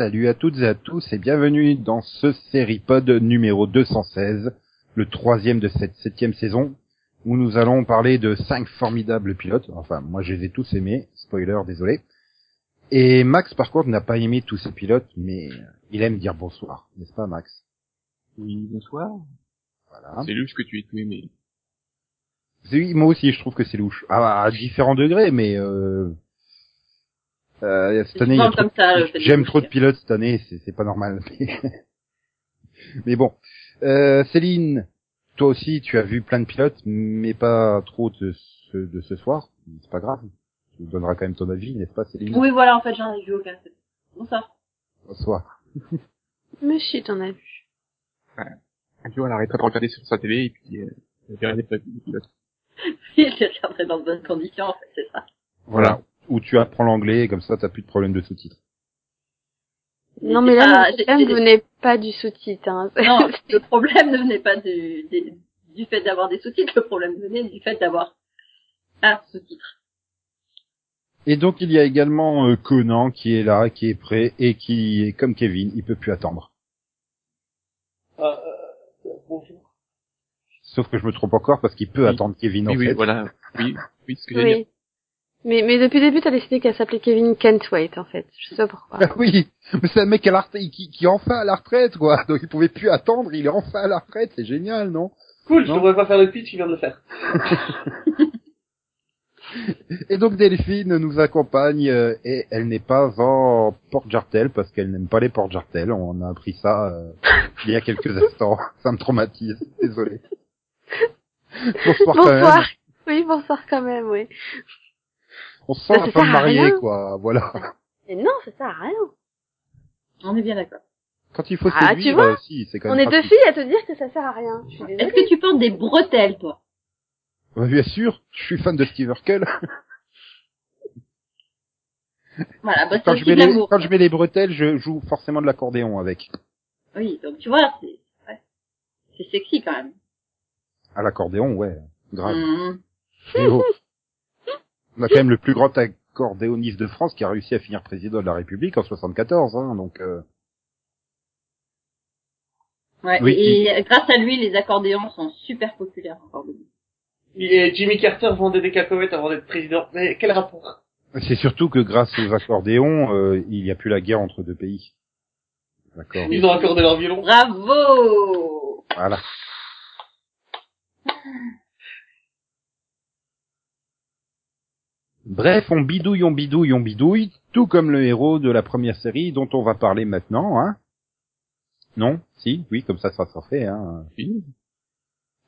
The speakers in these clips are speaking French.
salut à toutes et à tous et bienvenue dans ce Seripod numéro 216, le troisième de cette septième saison, où nous allons parler de cinq formidables pilotes. Enfin, moi je les ai tous aimés, spoiler, désolé. Et Max, par contre, n'a pas aimé tous ces pilotes, mais il aime dire bonsoir, n'est-ce pas Max? Oui, bonsoir. Voilà. C'est louche que tu aies tout aimé. Oui, moi aussi, je trouve que c'est louche. Ah, à différents degrés, mais euh... euh, cette année, trop- j'aime trop de pilotes cette année, c'est pas normal. Mais, bon, euh, Céline, toi aussi, tu as vu plein de pilotes, mais pas trop de ce, de ce soir. C'est pas grave. Tu nous donneras quand même ton avis, n'est-ce pas, Céline? Oui, voilà, en fait, j'en ai vu aucun. Bonsoir. Mais si, t'en as vu. Un jour, elle arrêtera de regarder sur sa télé et puis euh, elle verra des plaques de pilote. Il le regarderait dans de bonnes conditions, en fait, c'est ça. Voilà. Où tu apprends l'anglais, et comme ça, t'as plus de problème de sous-titres. Non, mais là, le problème j'ai- venait pas du sous-titre. Hein. Non, le problème ne venait pas du, des- du fait d'avoir des sous-titres, le problème venait du fait d'avoir un sous-titre. Et donc, il y a également euh, Conan qui est là, qui est prêt, et qui est comme Kevin, il peut plus attendre. Euh, bonjour. Sauf que je me trompe encore parce qu'il peut Oui. attendre Kevin en Oui, oui, fait. voilà. Oui, oui, ce que oui. Mais, mais depuis le début, t'as décidé qu'elle s'appelait Kevin Kentwaite, en fait. Je sais pas pourquoi. Ah oui, mais c'est un mec à la retraite, qui, qui est enfin à la retraite, quoi. Donc il pouvait plus attendre, il est enfin à la retraite, c'est génial, non? Cool, je Non? devrais pas faire le pitch, tu viens de le faire. Et donc Delphine nous accompagne, euh, et elle n'est pas en porte-jartel, parce qu'elle n'aime pas les porte-jartels, on a appris ça euh, il y a quelques instants. Ça me traumatise, désolé. Bonsoir, quand même. bonsoir. Oui, bonsoir quand même, oui. On se sent Bah, un ça peu sert à marié, rien. quoi, voilà. Et non, ça sert à rien. On est bien d'accord. Quand il faut Ah, séduire, tu vois euh, si, c'est quand On même est deux filles à te dire que ça sert à rien. Est-ce que tu portes des bretelles, toi? Ouais, Bien sûr, je suis fan de Steve Urkel. Voilà, bah, c'est quand je aussi mets les, quand je mets les bretelles, je joue forcément de l'accordéon avec. Oui, donc tu vois, c'est ouais. c'est sexy quand même. À l'accordéon, ouais, grave. Mhm. Eh oh. On a quand même le plus grand accordéoniste de France qui a réussi à finir président de la République en 74, hein, donc euh, Ouais, Oui, et grâce à lui, les accordéons sont super populaires encore. Et Jimmy Carter vendait des cacahuètes avant d'être président. Mais quel rapport? C'est surtout que grâce aux accordéons, euh, il n'y a plus la guerre entre deux pays. D'accord. Ils ont accordé leur violon. Bravo Voilà. Bref, on bidouille, on bidouille, on bidouille, tout comme le héros de la première série dont on va parler maintenant, hein. Non? Si? Oui, comme ça, ça sera fait, hein. Oui.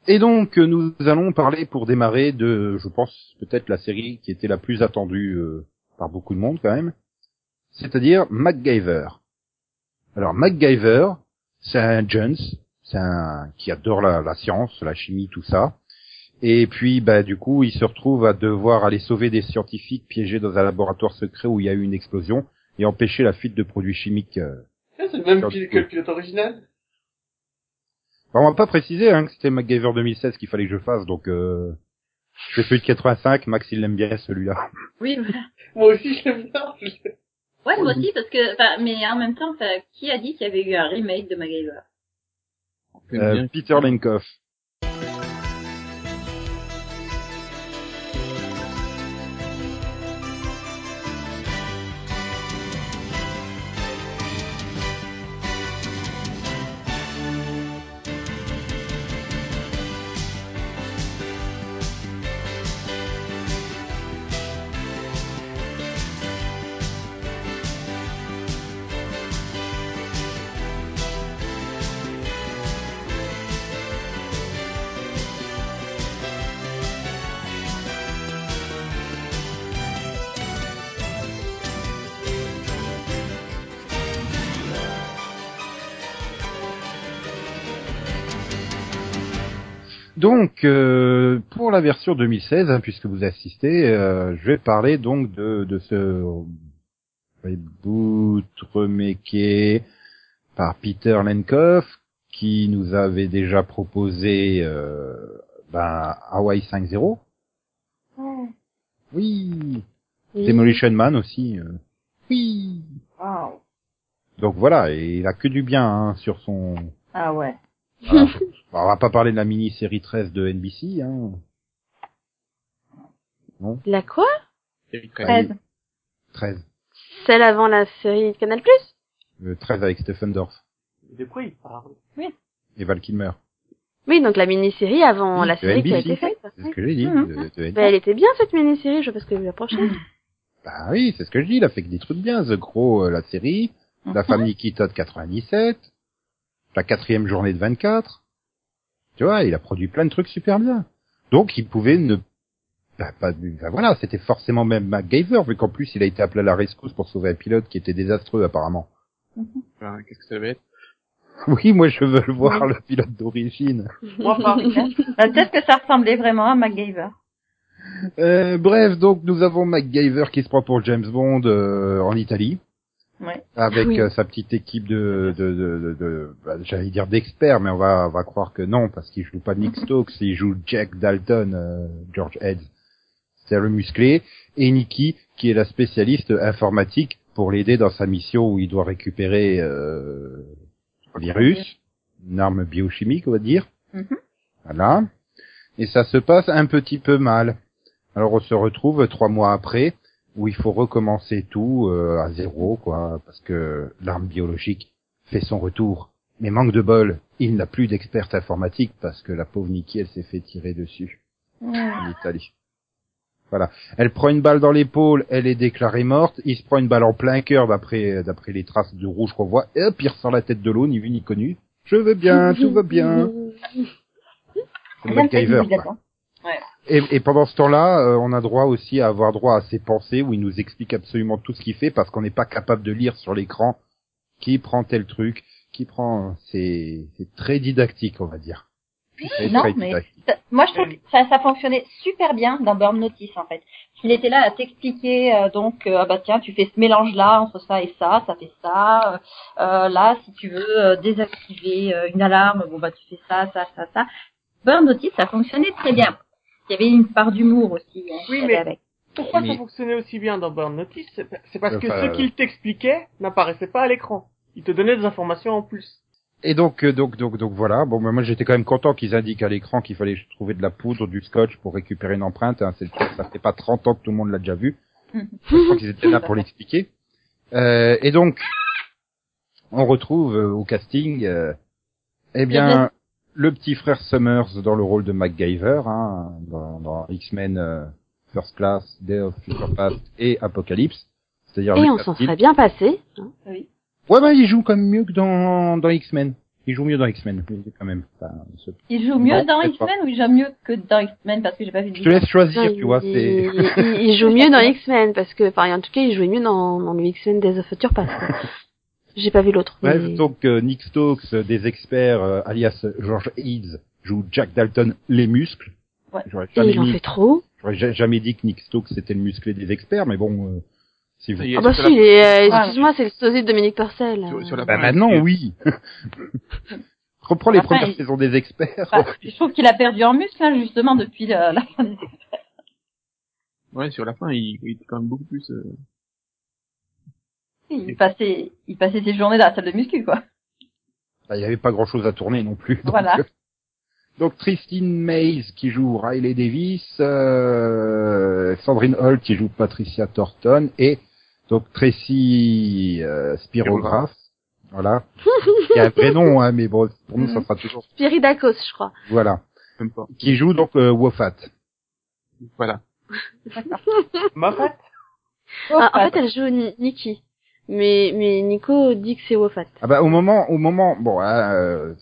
Et donc, nous allons parler pour démarrer de, je pense, peut-être la série qui était la plus attendue euh, par beaucoup de monde quand même, c'est-à-dire MacGyver. Alors, MacGyver, c'est un Jones, c'est un qui adore la, la science, la chimie, tout ça. Et puis, bah, du coup, il se retrouve à devoir aller sauver des scientifiques piégés dans un laboratoire secret où il y a eu une explosion et empêcher la fuite de produits chimiques. euh. Ah, C'est le même pil- que le pilote original. Bon, on va pas préciser hein, que c'était MacGyver 2016 qu'il fallait que je fasse, donc euh, je fais celui de 85, Max il l'aime bien celui-là. Oui, voilà. Moi aussi, je l'aime bien. Ouais, moi aussi, parce que, mais en même temps, enfin, qui a dit qu'il y avait eu un remake de MacGyver? Euh. Peter Lenkoff. Donc, euh, pour la version 2016, hein, puisque vous assistez, euh, je vais parler donc de, de ce reboot remaké par Peter Lenkoff, qui nous avait déjà proposé euh, ben, Hawaii 5-0. Oui. Demolition Man aussi. euh. Oui. Wow. Donc voilà, et il a que du bien hein, sur son. Ah ouais. Voilà. On va pas parler de la mini-série 13 de NBC. Hein. La quoi? Série très- 13. 13. Celle avant la série Canal+. Le 13 avec Stephen Dorff De quoi il parle? Et Val Kilmer. Oui, donc la mini-série avant Oui, la série qui a été faite. C'est ce que j'ai dit. Mhm. de- de NBC. Bah, elle était bien cette mini-série, je ce que je la prochaine. Bah oui, c'est ce que je dis. Il a fait que des trucs bien. The Crow, euh, la série. La famille Kita de 97. La quatrième journée de 24. Tu vois, il a produit plein de trucs super bien. Donc, il pouvait ne... Bah, pas... bah, voilà, c'était forcément même MacGyver, vu qu'en plus, il a été appelé à la rescousse pour sauver un pilote qui était désastreux, apparemment. Enfin, Qu'est-ce que ça va être? Oui, moi, je veux le voir, le pilote d'origine. Moi pas. Bah, Peut-être que ça ressemblait vraiment à MacGyver. Euh, bref, donc, nous avons MacGyver qui se prend pour James Bond euh, en Italie. Ouais. avec Oui. euh, sa petite équipe de, de, de, de, de- bah, j'allais dire d'experts, mais on va, on va croire que non, parce qu'il joue pas Nick Stokes, il joue Jack Dalton, euh, George Heads, c'est le musclé, et Nikki, qui est la spécialiste informatique pour l'aider dans sa mission où il doit récupérer euh, un virus, une arme biochimique, on va dire. Mhm. Voilà. Et ça se passe un petit peu mal. Alors on se retrouve trois mois après où il faut recommencer tout euh, à zéro, quoi, parce que l'arme biologique fait son retour. Mais manque de bol, il n'a plus d'experte informatique parce que la pauvre Nikki, elle s'est fait tirer dessus en Italie. Voilà. Elle prend une balle dans l'épaule, elle est déclarée morte. Il se prend une balle en plein cœur d'après d'après les traces de rouge qu'on voit. Et hop, il ressort la tête de l'eau, ni vu ni connu. Je veux bien, tout va bien. C'est MacGyver, quoi. Et, et pendant ce temps-là, euh, on a droit aussi à avoir droit à ses pensées où il nous explique absolument tout ce qu'il fait parce qu'on n'est pas capable de lire sur l'écran qui prend tel truc, qui prend. C'est c'est très didactique, on va dire. Non, mais ça- moi je trouve que ça, ça fonctionnait super bien dans Burn Notice en fait. Il était là à t'expliquer euh, donc euh, ah bah tiens tu fais ce mélange là entre ça et ça, ça fait ça. euh, euh, là si tu veux euh, désactiver euh, une alarme, bon bah tu fais ça, ça, ça, ça. Burn Notice ça fonctionnait très bien. Il y avait une part d'humour aussi. hein, Oui, mais- avec. Pourquoi Mais- ça fonctionnait aussi bien dans Burn Notice? C'est parce que Enfin, ce qu'il t'expliquait n'apparaissait pas à l'écran. Il te donnait des informations en plus. Et donc, euh, donc, donc, donc voilà. Bon, bah, moi, j'étais quand même content qu'ils indiquent à l'écran qu'il fallait trouver de la poudre, du scotch pour récupérer une empreinte. Hein. C'est ça fait pas 30 ans que tout le monde l'a déjà vu. Je crois qu'ils étaient là pour l'expliquer. Euh, et donc, on retrouve euh, au casting, euh, eh bien, le petit frère Summers dans le rôle de MacGyver, hein, dans, dans X-Men euh, First Class, Day of Future Past et Apocalypse. C'est-à-dire Et on s'en serait bien passé. hein. Ouais, bah, il joue quand même mieux que dans, dans X-Men. Il joue mieux dans X-Men, quand même. Enfin, ce- Il joue mieux Non, dans. X-Men ou il joue mieux que dans X-Men? Parce que j'ai pas vu Je te laisse choisir, Non, tu vois, il- il joue mieux dans X-Men parce que, enfin, en tout cas, il jouait mieux dans, dans le X-Men Days of Future Past. J'ai pas vu l'autre. Bref, mais- donc euh, Nick Stokes, euh, des experts, euh, alias George Eads, joue Jack Dalton, les muscles. Ouais. J'aurais Et jamais, il en mis- fait trop. j'aurais ja- jamais dit que Nick Stokes c'était le musclé des experts, mais bon, euh, si vous... Ah bah si, la- euh, excuse-moi, c'est le sosie de Dominique Purcell. Sur- sur la Bah maintenant, oui. Reprends les Après, premières il- saisons des experts. Enfin, je trouve qu'il a perdu en muscle hein, justement depuis la, la fin des Ouais, sur la fin, il, il était quand même beaucoup plus. euh, Il passait, il passait ses journées dans la salle de muscu, quoi. Bah, Il n'y avait pas grand-chose à tourner non plus. Donc, Voilà. euh, donc Christine Mays qui joue Riley Davis, euh, Sandrine Holt qui joue Patricia Thornton et donc Tracy euh, Spirograph. Voilà. Il y a un vrai nom, hein, mais bon, pour nous, ça sera toujours... Spiridakos, je crois. Voilà. même pas. Qui joue donc euh, Wofat. Voilà. Moffat? Ah, en fait, elle joue Ni- Nikki. Mais, mais Nico dit que c'est Wofat. Ah bah au moment, au moment, bon, hein, euh,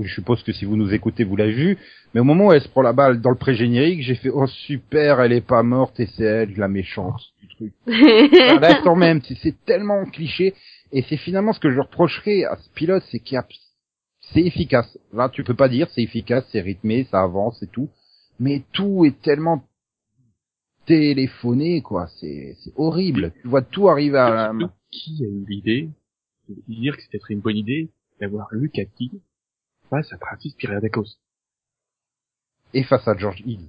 je suppose que si vous nous écoutez, vous l'avez vu, mais au moment où elle se prend la balle dans le pré-générique, j'ai fait oh super, elle est pas morte et c'est elle la méchante du truc. Enfin, là quand même, c'est- tellement cliché et c'est finalement ce que je reprocherais à ce pilote, c'est qu'il y a, c'est efficace. Là, tu peux pas dire c'est efficace, c'est rythmé, ça avance et tout, mais tout est tellement téléphoné quoi, c'est c'est horrible. Tu vois tout arriver à la qui a eu l'idée de dire que c'était une bonne idée d'avoir Luke Hattie face à Travis Pyriadakos. Et face à George Hill.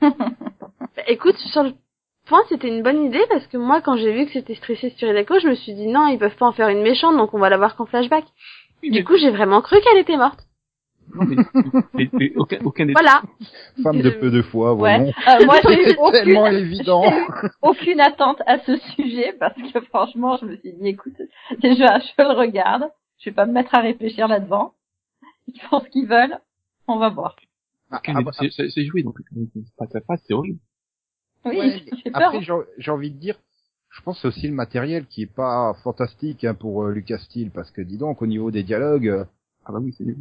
Bah, écoute, sur le point, c'était une bonne idée parce que moi, quand j'ai vu que c'était stressé Spiridako, je me suis dit non, ils peuvent pas en faire une méchante, donc on va la voir qu'en flashback. Oui, Du coup, j'ai vraiment cru qu'elle était morte. Non, mais, mais- mais aucun, aucun des Voilà. Femme de peu de foi, Ouais. vraiment. Euh, moi, j'ai eu C'est aucune, tellement évident. aucune attente à ce sujet parce que franchement, je me suis dit, écoute, déjà, je le regarde, je vais pas me mettre à réfléchir là-dedans. Ils font ce qu'ils veulent, on va voir. Ah, bah, c'est- c'est c'est joué, donc face à face, c'est horrible. Oui, Ouais, j'ai peur. Après, j'ai j'ai envie de dire, je pense que c'est aussi le matériel qui est pas fantastique hein, pour euh, Lucas Steele, parce que dis donc, au niveau des dialogues, euh, Ah bah oui, c'est nul.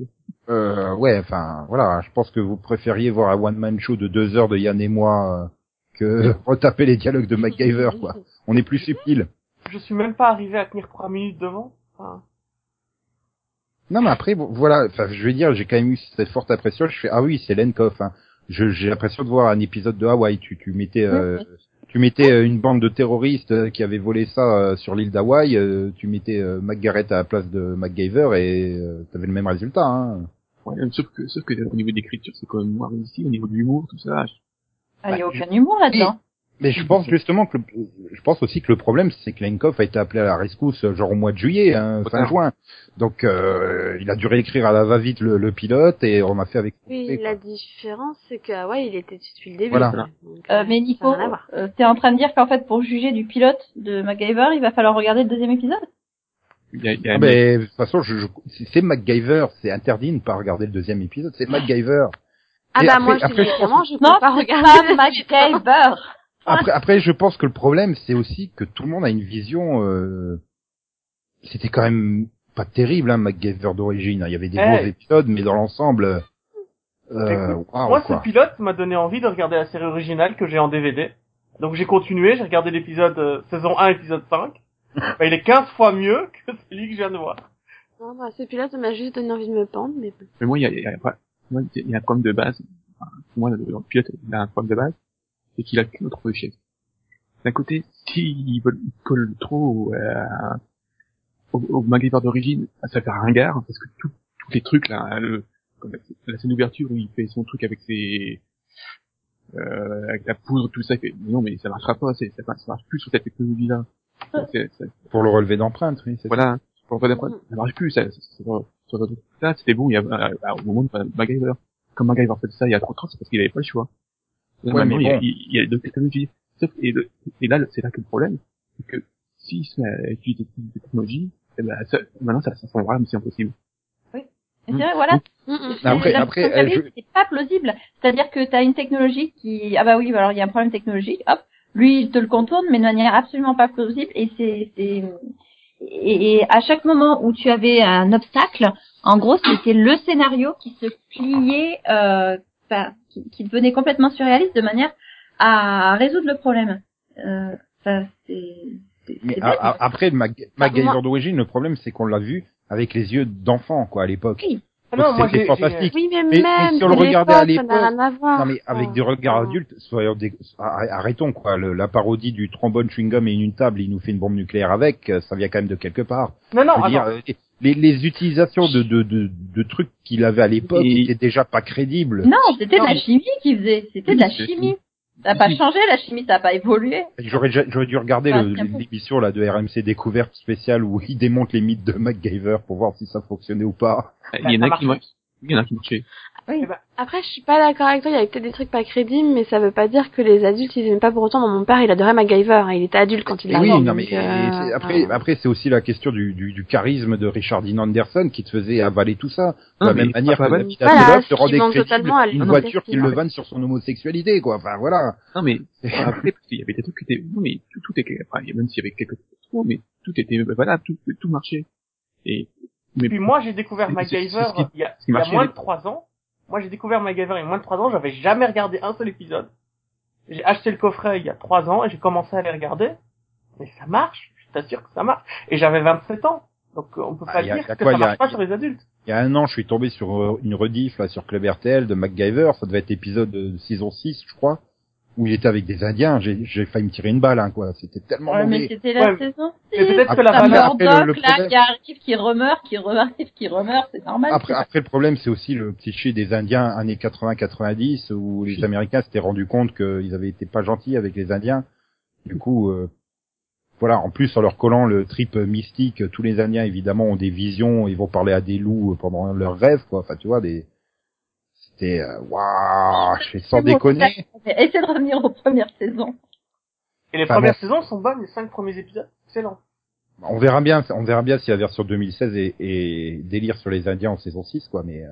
euh, ouais, enfin, voilà, je pense que vous préfériez voir un one-man show de deux heures de Yann et moi euh, que retaper les dialogues de MacGyver, quoi. On est plus subtil. Je suis même pas arrivé à tenir trois minutes devant. Enfin, Non, mais après, bon, voilà, enfin, je veux dire, j'ai quand même eu cette forte impression, je fais, ah oui, c'est Lenkoff, hein. Je- J'ai l'impression de voir un épisode de Hawaï, tu, tu mettais, euh, tu mettais euh, une bande de terroristes euh, qui avaient volé ça euh, sur l'île d'Hawaï, euh, tu mettais euh, McGarrett à la place de MacGyver et euh, t'avais le même résultat, hein. Ouais, sauf que, sauf que au niveau d'écriture, c'est quand même moins réussi, au niveau de l'humour, tout ça. Ah, il y a aucun humour là-dedans. Mais je pense justement que le, je pense aussi que le problème c'est que Lenkoff a été appelé à la rescousse euh, genre au mois de juillet, hein, fin juin. Donc euh, il a dû réécrire à la va-vite le, le pilote et on a fait avec. Oui, la différence, c'est que ah ouais, il était depuis le début. Voilà. Donc, Euh, mais Nico, euh, t'es en train de dire qu'en fait, pour juger du pilote de MacGyver, il va falloir regarder le deuxième épisode? Il y a, il y a Ah, mais de toute façon, je, je- c'est MacGyver, c'est interdit de ne pas regarder le deuxième épisode. C'est MacGyver. Ah Et bah après- moi, je après, je clairement, je Non, peux pas regarder. pas MacGyver Après, après, je pense que le problème, c'est aussi que tout le monde a une vision. euh, C'était quand même pas terrible, hein, MacGyver d'origine. Il y avait des Eh. bons épisodes, mais dans l'ensemble, euh, Écoute, moi, ce pilote m'a donné envie de regarder la série originale que j'ai en DVD. Donc j'ai continué, j'ai regardé l'épisode euh, saison 1, épisode 5. Bah, il est 15 fois mieux que celui que je viens de voir. Non, bah, ce pilote ça m'a juste donné envie de me pendre, mais bon. Mais moi, il y a, il y a, moi, il y a un problème de base. Enfin, pour moi, le, le pilote, il a un problème de base. C'est qu'il a autre chaise. D'un côté, s'il veulent- il colle trop euh, au, au MacGyver d'origine, ça fait ringard, parce que tout, tous les trucs, là, le, comme la, scène d'ouverture où il fait son truc avec ses, euh, avec la poudre, tout ça, il fait, non, mais ça marchera pas, ça, ça marche plus sur cette technologie-là. Pour le relevé d'empreinte, oui. voilà, pour faire des problèmes, ça marche plus, ça, ça, ça, ça, ça, ça, c'était bon, il y a, euh, euh, au moment de MacGyver. Comme MacGyver fait ça il y a 30 ans, c'est parce qu'il avait pas le choix. Ouais, mais il y a- bon. il y a d'autres technologies. Sauf, et, le- et là, c'est là que le problème, c'est que s'il se met à utiliser des technologies, eh ben, ça, maintenant, ça, ça semble vraiment c'est impossible. C'est vrai, voilà. Mm, mm. C'est- Après- après, t'avais, c'est pas plausible. C'est-à-dire que t'as une technologie qui, ah bah oui, alors il y a un problème technologique, hop, lui il te le contourne, mais de manière absolument pas plausible, et c'est, c'est, et, et à chaque moment où tu avais un obstacle, en gros, c'était le scénario qui se pliait, euh, enfin, qui, qui devenait complètement surréaliste de manière à résoudre le problème. Euh, enfin, c'est, c'est, Mais a- a- après, Mac- MacGyver moi- d'origine, le problème, c'est qu'on l'a vu avec les yeux d'enfant, quoi, à l'époque. Oui. Ah Donc, non, moi, c'était j'ai- fantastique. Oui, mais, Mais- mais même si on le regardait à l'époque, ça. Non mais avec des regards adultes, soyons des... arr- arrêtons quoi. Le- la parodie du trombone chewing-gum et une table, il nous fait une bombe nucléaire avec, ça vient quand même de quelque part. Non, non, veux dire, euh, les, les utilisations de, de, de, de trucs qu'il avait à l'époque Et- étaient déjà pas crédibles. Non, c'était de la chimie qu'il faisait. C'était de la chimie. Ça n'a pas changé, la chimie, ça n'a pas évolué. J'aurais déjà- j'aurais dû regarder Ah, l'émission là de RMC Découverte spéciale où il démonte les mythes de MacGyver pour voir si ça fonctionnait ou pas. Il y en a qui. Il y en a qui marchaient. Oui. Après, je suis pas d'accord avec toi, il y avait peut-être des trucs pas crédibles, mais ça veut pas dire que les adultes, ils aiment pas pour autant. Mon père, il adorait MacGyver, hein, il était adulte quand il l'a oui, non mais euh, après, après c'est aussi la question du, du, du charisme de Richard Dean Anderson qui te faisait avaler tout ça. De Non, la même manière que Lapita Voilà, qui rendait crédible une voiture qui le vanne sur son homosexualité, quoi. Enfin voilà. Non, mais, après, parce qu'il y avait des trucs qui étaient, non, mais tout, tout était, enfin, il même s'il y avait quelques trucs, mais tout était valable, tout, tout marchait. Et, mais, Puis moi, j'ai découvert MacGyver il y a, il y a moins de trois ans. Moi, j'ai découvert MacGyver il y a moins de trois ans. J'avais jamais regardé un seul épisode. J'ai acheté le coffret il y a trois ans et j'ai commencé à les regarder. Mais ça marche. Je t'assure que ça marche. Et j'avais 27 ans. Donc, euh, on peut Ah, pas dire a que quoi, ça a- marche pas sur les adultes. Il y a un an, je suis tombé sur euh, une rediff là sur Club RTL de MacGyver. Ça devait être épisode de saison 6, je crois. Où il était avec des Indiens, j'ai j'ai failli me tirer une balle, hein, quoi. C'était tellement Ouais, mais c'était la Ouais. saison Mais peut-être que la le là, problème- qui arrive, qui remeurt, qui re-arrive, qui remeurt, c'est normal. Après, après le problème, c'est aussi le cliché des Indiens années 80-90 où les Américains s'étaient rendus compte qu'ils avaient été pas gentils avec les Indiens. Du coup, euh, voilà. En plus, en leur collant le trip mystique, tous les Indiens évidemment ont des visions, ils vont parler à des loups pendant leurs rêves, quoi. Enfin, tu vois, des. C'était euh, waouh, je fais sans déconner. Mais Essaie de revenir aux premières saisons. et les Enfin, premières bon. saisons sont bonnes, les cinq premiers épisodes, excellent. On verra bien, on verra bien si la version 2016 est, est délire sur les Indiens en saison 6, quoi. Mais euh,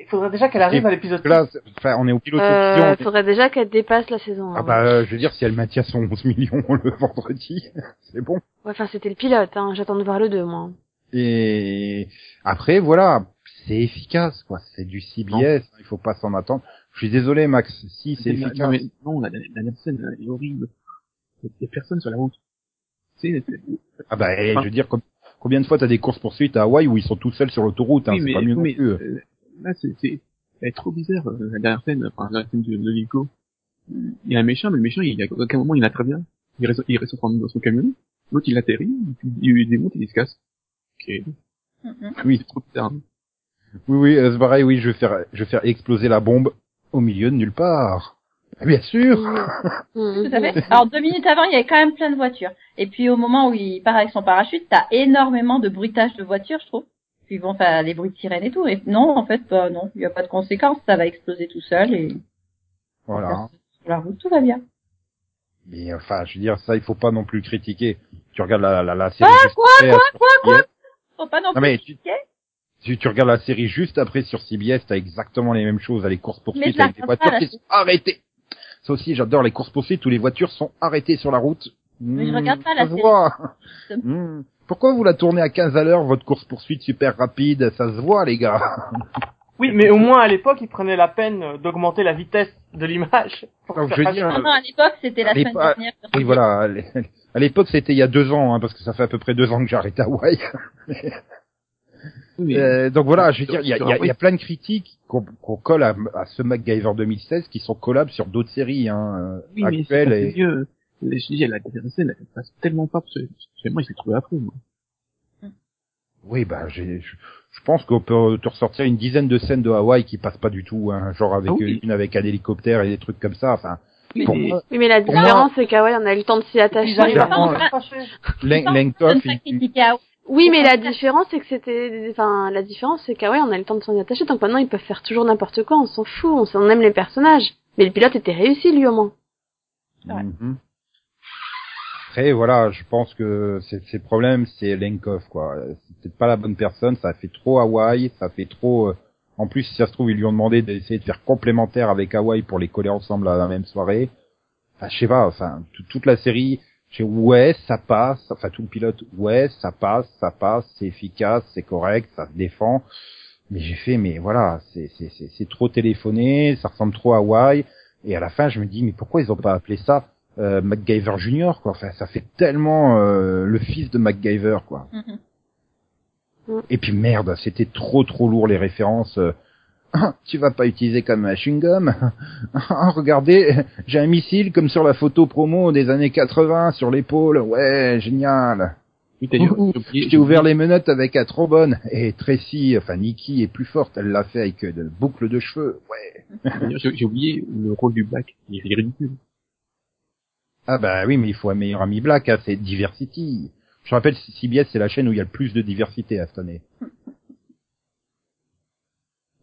Il faudrait déjà qu'elle arrive Et à l'épisode là, enfin, on est au pilote Euh, il faudrait déjà qu'elle dépasse la saison. Ah hein. bah, euh, je veux dire, si elle maintient son 11 millions le vendredi, c'est bon. Ouais, enfin, c'était le pilote, hein. J'attends de voir le 2, moi. Et après, voilà, c'est efficace, quoi. C'est du CBS, il faut pas s'en attendre. Je suis désolé, Max. Si, c'est Non, efficace. mais non, la, la, la dernière scène est horrible. Il y a personne sur la route. C'est, c'est- Ah bah, eh, Enfin- je veux dire, com- combien de fois t'as des courses poursuites à Hawaï où ils sont tout seuls sur l'autoroute, hein, oui, c'est pas mieux non mais, plus. euh, là, c'est, c'est, elle est trop bizarre, euh, la dernière scène, enfin, la scène de, de l'hélico. Il y a un méchant, mais le méchant, il, à aucun moment, il a très bien. Il reste, il reste dans son camion. L'autre, il atterrit, puis il lui démonte et il se casse. Ok. Mhm. Oui, C'est trop bizarre. hein. Oui, oui, euh, c'est pareil, oui, je vais faire, je vais faire exploser la bombe au milieu de nulle part. Bien sûr. Tout à fait. Alors deux minutes avant, il y avait quand même plein de voitures. Et puis au moment où il part avec son parachute, t'as énormément de bruitage de voitures, je trouve. Puis bon, enfin, les bruits de sirène et tout. Et non, en fait, bah, non, il n'y a pas de conséquences. Ça va exploser tout seul et Voilà. sur la route, tout va bien. Mais enfin, je veux dire, ça, il faut pas non plus critiquer. Tu regardes la, la, la série. Ah, quoi, quoi, quoi, quoi? Faut pas non Non, plus mais tu- critiquer. Si tu regardes la série juste après sur CBS, t'as exactement les mêmes choses, les courses poursuites je avec des voitures qui sont arrêtées. Ça aussi, j'adore les courses poursuites où les voitures sont arrêtées sur la route. Mais je Hmm, regarde pas la série. Hmm. Pourquoi vous la tournez à 15 à l'heure, votre course poursuite super rapide? Ça se voit, les gars. Oui, mais au moins à l'époque, ils prenaient la peine d'augmenter la vitesse de l'image. je passer- dire, Non, non, à l'époque, c'était la À semaine dernière. Oui, voilà. à l'é- À l'époque, c'était il y a deux ans, hein, parce que ça fait à peu près deux ans que j'ai arrêté Hawaï. Oui, mais- Euh, donc voilà, je veux dire, il y a, Sur il y a- Hawaï. il y a plein de critiques qu'on qu'on colle à, à ce MacGyver 2016 qui sont collables sur d'autres séries hein, euh, oui, mais c'est actuelles. pas Et... mieux. Je dis, la dernière scène, elle passe tellement pas, parce que, moi, je l'ai trouvé après, moi. Oui, bah, j'ai- je, je pense qu'on peut te ressortir une dizaine de scènes de Hawaï qui passent pas du tout, hein, genre avec Ah oui. une avec un hélicoptère et des trucs comme ça. Enfin, pour mais- moi, Oui, mais la différence, c'est qu'Hawaii, on a eu le temps de s'y attacher. Il- Oui, mais la différence, c'est que c'était, enfin, la différence, c'est qu'Hawaii, on a le temps de s'en y attacher, donc maintenant, ils peuvent faire toujours n'importe quoi, on s'en fout, on s'en aime les personnages. Mais le pilote était réussi, lui, au moins. Ouais. Mhm. Après, voilà, je pense que c'est c'est le problème, c'est Lenkoff, quoi. C'est peut-être pas la bonne personne, ça fait trop Hawaï, ça fait trop... euh, En plus, si ça se trouve, ils lui ont demandé d'essayer de faire complémentaire avec Hawaï pour les coller ensemble à la même soirée. Enfin, je sais pas, enfin, tout- toute la série, je sais, ouais, ça passe, enfin, tout le pilote, ouais, ça passe, ça passe, c'est efficace, c'est correct, ça se défend. Mais j'ai fait, mais voilà, c'est c'est- trop téléphoné, ça ressemble trop à Hawaï. Et à la fin, je me dis, mais pourquoi ils ont pas appelé ça euh, MacGyver Junior, quoi? Enfin, ça fait tellement euh, le fils de MacGyver, quoi. Mhm. Et puis merde, c'était trop trop lourd les références. tu vas pas utiliser comme un chewing-gum Regardez, j'ai un missile comme sur la photo promo des années 80 sur l'épaule. Ouais, génial. Oui, Je t'ai ouvert les menottes avec un trombone. Et Tracy, enfin Nikki est plus forte. Elle l'a fait avec de boucles de cheveux. Ouais. J'ai oublié le rôle du Black. Il est ridicule. Ah bah oui, mais il faut un meilleur ami black, hein, c'est Diversity. Je rappelle, CBS, c'est la chaîne où il y a le plus de diversité à cette année.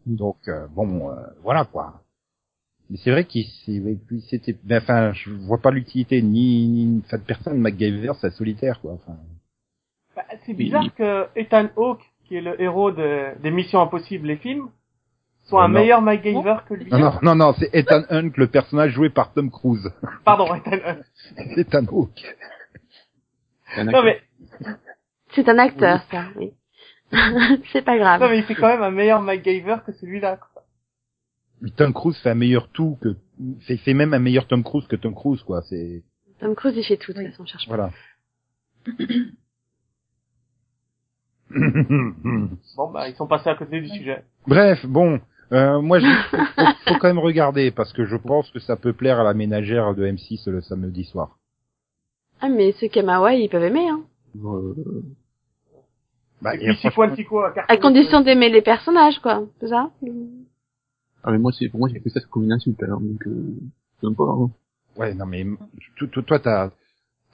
Donc, euh, bon, euh, voilà quoi. Mais c'est vrai qu'il c'était... ben, enfin, je vois pas l'utilité ni, ni enfin, de personne. MacGyver, c'est solitaire, quoi. Enfin, Bah, c'est bizarre que Ethan Hawke, qui est le héros de, des Missions Impossibles, les films, soit un non. meilleur MacGyver que lui. non, non, non, non, c'est Ethan Hunt, le personnage joué par Tom Cruise. Pardon, Ethan Hawke. Ethan Hawke. C'est un Non acteur. mais, C'est un acteur, ça, oui. c'est pas grave. non mais il fait quand même un meilleur MacGyver que celui-là. quoi. Mais Tom Cruise fait un meilleur tout que... Fait même un meilleur Tom Cruise que Tom Cruise, quoi. C'est... Tom Cruise, il fait tout, de toute façon, cherche pas. Voilà. Bon bah ils sont passés à côté du sujet. Bref, bon, Euh, moi, je faut, faut quand même regarder parce que je pense que ça peut plaire à la ménagère de M6 le samedi soir. Ah, mais ceux qui aiment Hawaii, ils peuvent aimer, hein. Euh, Bah, Et puis franchement, Antico à condition d'aimer les personnages, quoi. C'est ça? Ah mais moi c'est pour moi j'ai fait ça comme une insulte alors donc euh, sais pas. Hein. ouais, non mais tu- tu- toi, t'as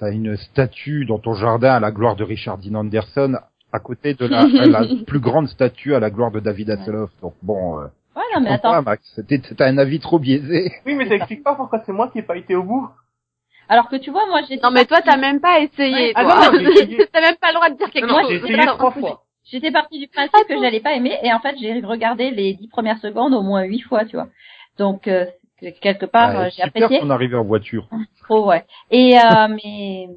as une statue dans ton jardin à la gloire de Richard Dean Anderson à côté de la, la plus grande statue à la gloire de David Hasselhoff. Donc bon, euh, Ouais, non, mais attends. pas, Max, t'as un avis trop biaisé. Oui, mais ça explique pas pourquoi c'est moi qui ai pas été au bout. Alors que tu vois, moi, j'ai Non, mais toi, t'as même pas essayé, Ah toi. non, t'as même pas le droit de dire quelque Non, chose. j'ai essayé trois fois. J'étais partie du principe que Attends. j'allais pas aimer et en fait j'ai regardé les dix premières secondes au moins huit fois, tu vois. Donc euh, que- quelque part Ouais, euh, j'ai super apprécié. qu'on arrivait en voiture. Trop ouais. Et euh, mais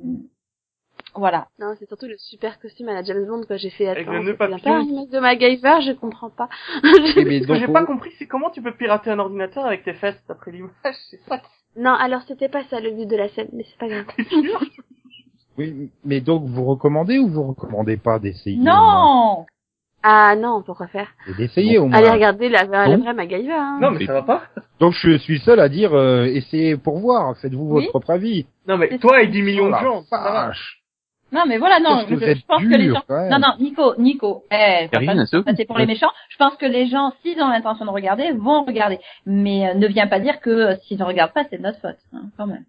voilà. Non, c'est surtout le super costume à la James Bond que j'ai fait. Avec Attends, le papillon. un remake de MacGyver, je comprends pas. Mais Ce que j'ai pas compris, c'est comment tu peux pirater un ordinateur avec tes fesses d'après l'image? C'est ça. Non, alors c'était pas ça le but de la scène, mais c'est pas grave. Oui, mais donc vous recommandez ou vous recommandez pas d'essayer Non. Ah non, pourquoi faire Et D'essayer au moins. Allez regarder la, vraie MacGyver. Hein. Non, mais ça va pas. Donc je suis seul à dire euh, essayez pour voir, faites-vous Oui. votre propre avis. Non, mais toi et 10 millions Oh de la gens. ça va. Non mais voilà non. Je, pense que les gens. Non non Nico Nico. Eh, passer pour les méchants. Je pense que les gens s'ils ont l'intention de regarder vont regarder. Mais euh, ne viens pas dire que euh, s'ils ne regardent pas c'est de notre faute hein, quand même.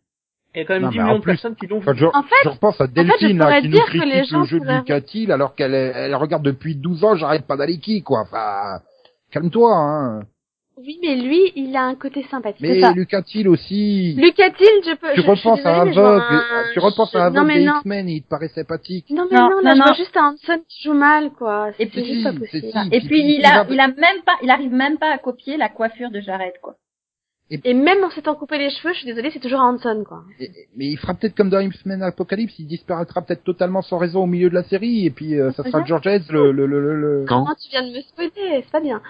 Il y a quand même Non, 10 mais en millions de personnes qui l'ont vu. Je, En fait- je repense à je Delphine là, pourrais qui nous dire que les critique gens le jeu de alors qu'elle elle regarde depuis 12 ans, j'arrête pas d'aller qui quoi. Enfin, calme-toi hein. Oui, mais lui, il a un côté sympathique. Mais ça. Lucas Till aussi. Lucas-Till, je peux. tu je- repenses à désolée, un- tu repenses je- à Aveugle mais des. X-Men, il te paraît sympathique. Non mais Non, non, là non, je vois non. juste un Hanson qui joue mal quoi. Et C'est puis, juste pas si, possible. c'est si. Et puis- puis puis il a il il a même pas il arrive même pas à copier la coiffure de Jared quoi. Et même en s'étant coupé les cheveux, je suis désolée, c'est toujours Hanson quoi. Et- Mais il fera peut-être comme dans X-Men Apocalypse, il disparaîtra peut-être totalement sans raison au milieu de la série, et puis euh, ça sera George Hayes le, le, le, le, le- Quand Comment tu viens de me spoiler C'est pas bien.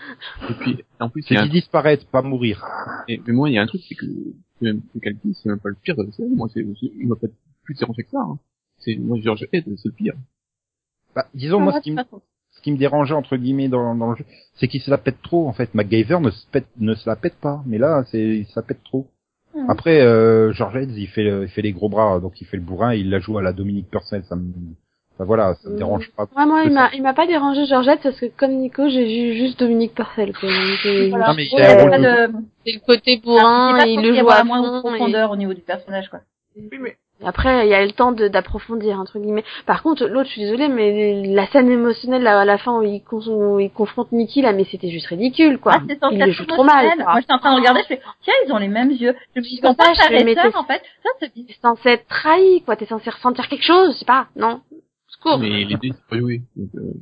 Et puis en plus C'est un qu'il disparaisse, pas mourir. Et, mais moi, il y a un truc, c'est que, que c'est même pas le pire de la série. Moi, c'est, il m'a pas plus dérangé que ça, hein. C'est, moi, George Head, c'est le pire. Bah, disons, moi, ce qui, me- ce qui me dérangeait, entre guillemets, dans, dans le jeu, c'est qu'il se la pète trop, en fait. MacGyver ne se pète, ne se la pète pas. Mais là, c'est, il se la pète trop. Mhm. Après, euh, George Heads, il fait, il fait les gros bras, donc il fait le bourrin, il la joue à la Dominique Purcell, ça me, enfin, voilà, ça me Mhm. dérange pas. Ouais, moi, il m'a, il m'a pas dérangé Georgette parce que comme Nico, j'ai vu juste Dominique Purcell. Euh, Voilà. Non, mais il a un rôle pas de- de- C'est le côté Ah, bourrin, pas il censé le y joue à fond. et- profondeur au niveau du personnage quoi. Oui, mais et Après, il y a le temps de, d'approfondir, entre guillemets. Par contre, l'autre, je suis désolée, mais la scène émotionnelle là, à la fin où il, con- où il confronte Mickey, là, mais c'était juste ridicule, quoi. Ah, c'est censé il être le joue trop mal. quoi. Moi j'étais en train de regarder, je fais tiens ils ont les mêmes yeux. Je me sont sais pas, en fait. Ça c'est T'es censé être trahi, quoi. T'es censé ressentir quelque chose, je sais pas, non. Secours. Mais les deux, c'est pas joué. Donc, euh,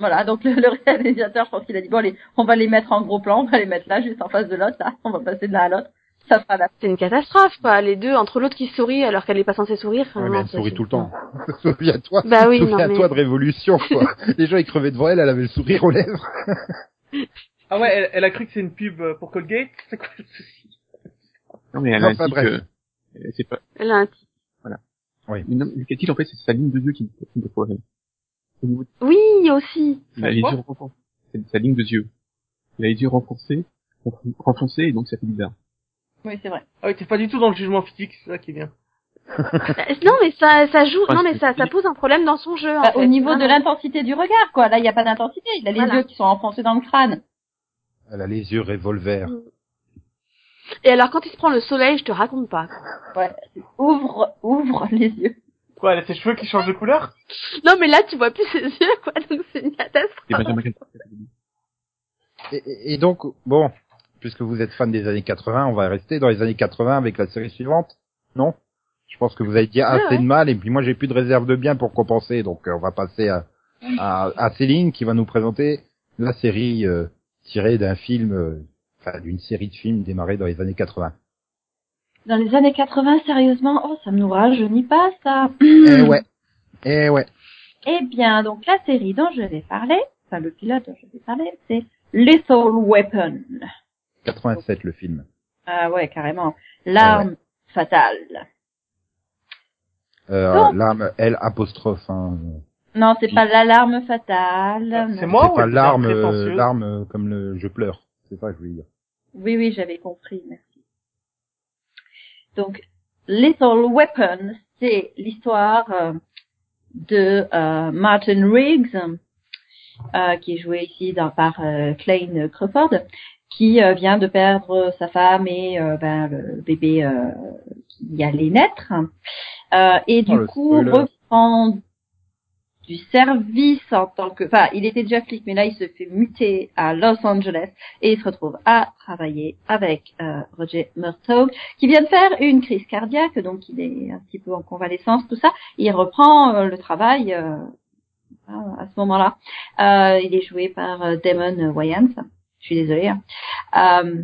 Voilà, donc le, le réalisateur, je pense qu'il a dit bon allez, on va les mettre en gros plan, on va les mettre là, juste en face de l'autre, là, on va passer de l'un à l'autre. Ça. C'est une catastrophe, quoi. Les deux, entre l'autre qui sourit alors qu'elle est pas censée sourire. Ouais, mais non, elle sourit tout le temps. Souviens-toi. Bah oui, non, Souviens-toi mais- de Révolution, quoi. Les gens, ils crevaient devant elle, elle avait le sourire aux lèvres. ah ouais, elle, elle a cru que c'est une pub euh, pour Colgate? C'est quoi le souci? Non, mais elle a Enfin, dit bref. que, euh, c'est pas, Elle a un tic. mais non, Lucas Till, en fait, c'est sa ligne de yeux qui me niveau de Oui, aussi. il a les yeux renfoncés. C'est sa ligne de yeux. Il a les yeux renfoncés, renf- renfoncés, et donc ça fait bizarre. Oui c'est vrai. Ah oui, t'es pas du tout dans le jugement physique, c'est ça qui est bien. Euh, Non, mais ça, ça joue. Non, mais ça, ça pose un problème dans son jeu. en Bah, fait. au niveau de l'intensité du regard quoi, là il y a pas d'intensité, il a les Voilà. yeux qui sont enfoncés dans le crâne. Elle a les yeux revolver. Et alors, quand il se prend le soleil, je te raconte pas. Ouais, ouvre ouvre les yeux. Quoi, elle a ses cheveux qui changent de couleur? Non, mais là, tu vois plus ses yeux, quoi. Donc, c'est une catastrophe. Et donc, bon, puisque vous êtes fan des années 80, on va rester dans les années 80 avec la série suivante, non? Je pense que vous avez dit assez ouais. de mal, et puis moi j'ai plus de réserve de bien pour compenser, donc euh, on va passer à, à, à Céline qui va nous présenter la série euh, tirée d'un film, euh, enfin d'une série de films démarrée dans les années 80. Dans les années 80 sérieusement, oh ça me nous rajeunit pas ça. Eh ouais, eh ouais. Eh bien, donc la série dont je vais parler, enfin le pilote dont je vais parler, c'est Lethal Weapon. 87 le film. Ah ouais, carrément. L'arme fatale. Euh. L'arme L apostrophe. Hein. Non, c'est pas l'alarme fatale. C'est moi C'est ou pas l'arme, l'arme euh, comme le je pleure. c'est ça que je voulais dire. Oui, oui, j'avais compris, merci. Donc, Little Weapon, c'est l'histoire euh, de euh, Martin Riggs, euh, qui est joué ici dans, par euh, Clayne Crawford, qui euh, vient de perdre sa femme et euh, ben, le bébé euh, qui allait naître, Euh, et du Oh, coup spoiler. reprend du service en tant que, enfin, il était déjà flic, mais là il se fait muter à Los Angeles et il se retrouve à travailler avec euh, Roger Murtaugh, qui vient de faire une crise cardiaque, donc il est un petit peu en convalescence, tout ça. Il reprend euh, le travail euh, à ce moment-là. Euh, il est joué par Damon Wayans. Je suis désolée. hein. Euh,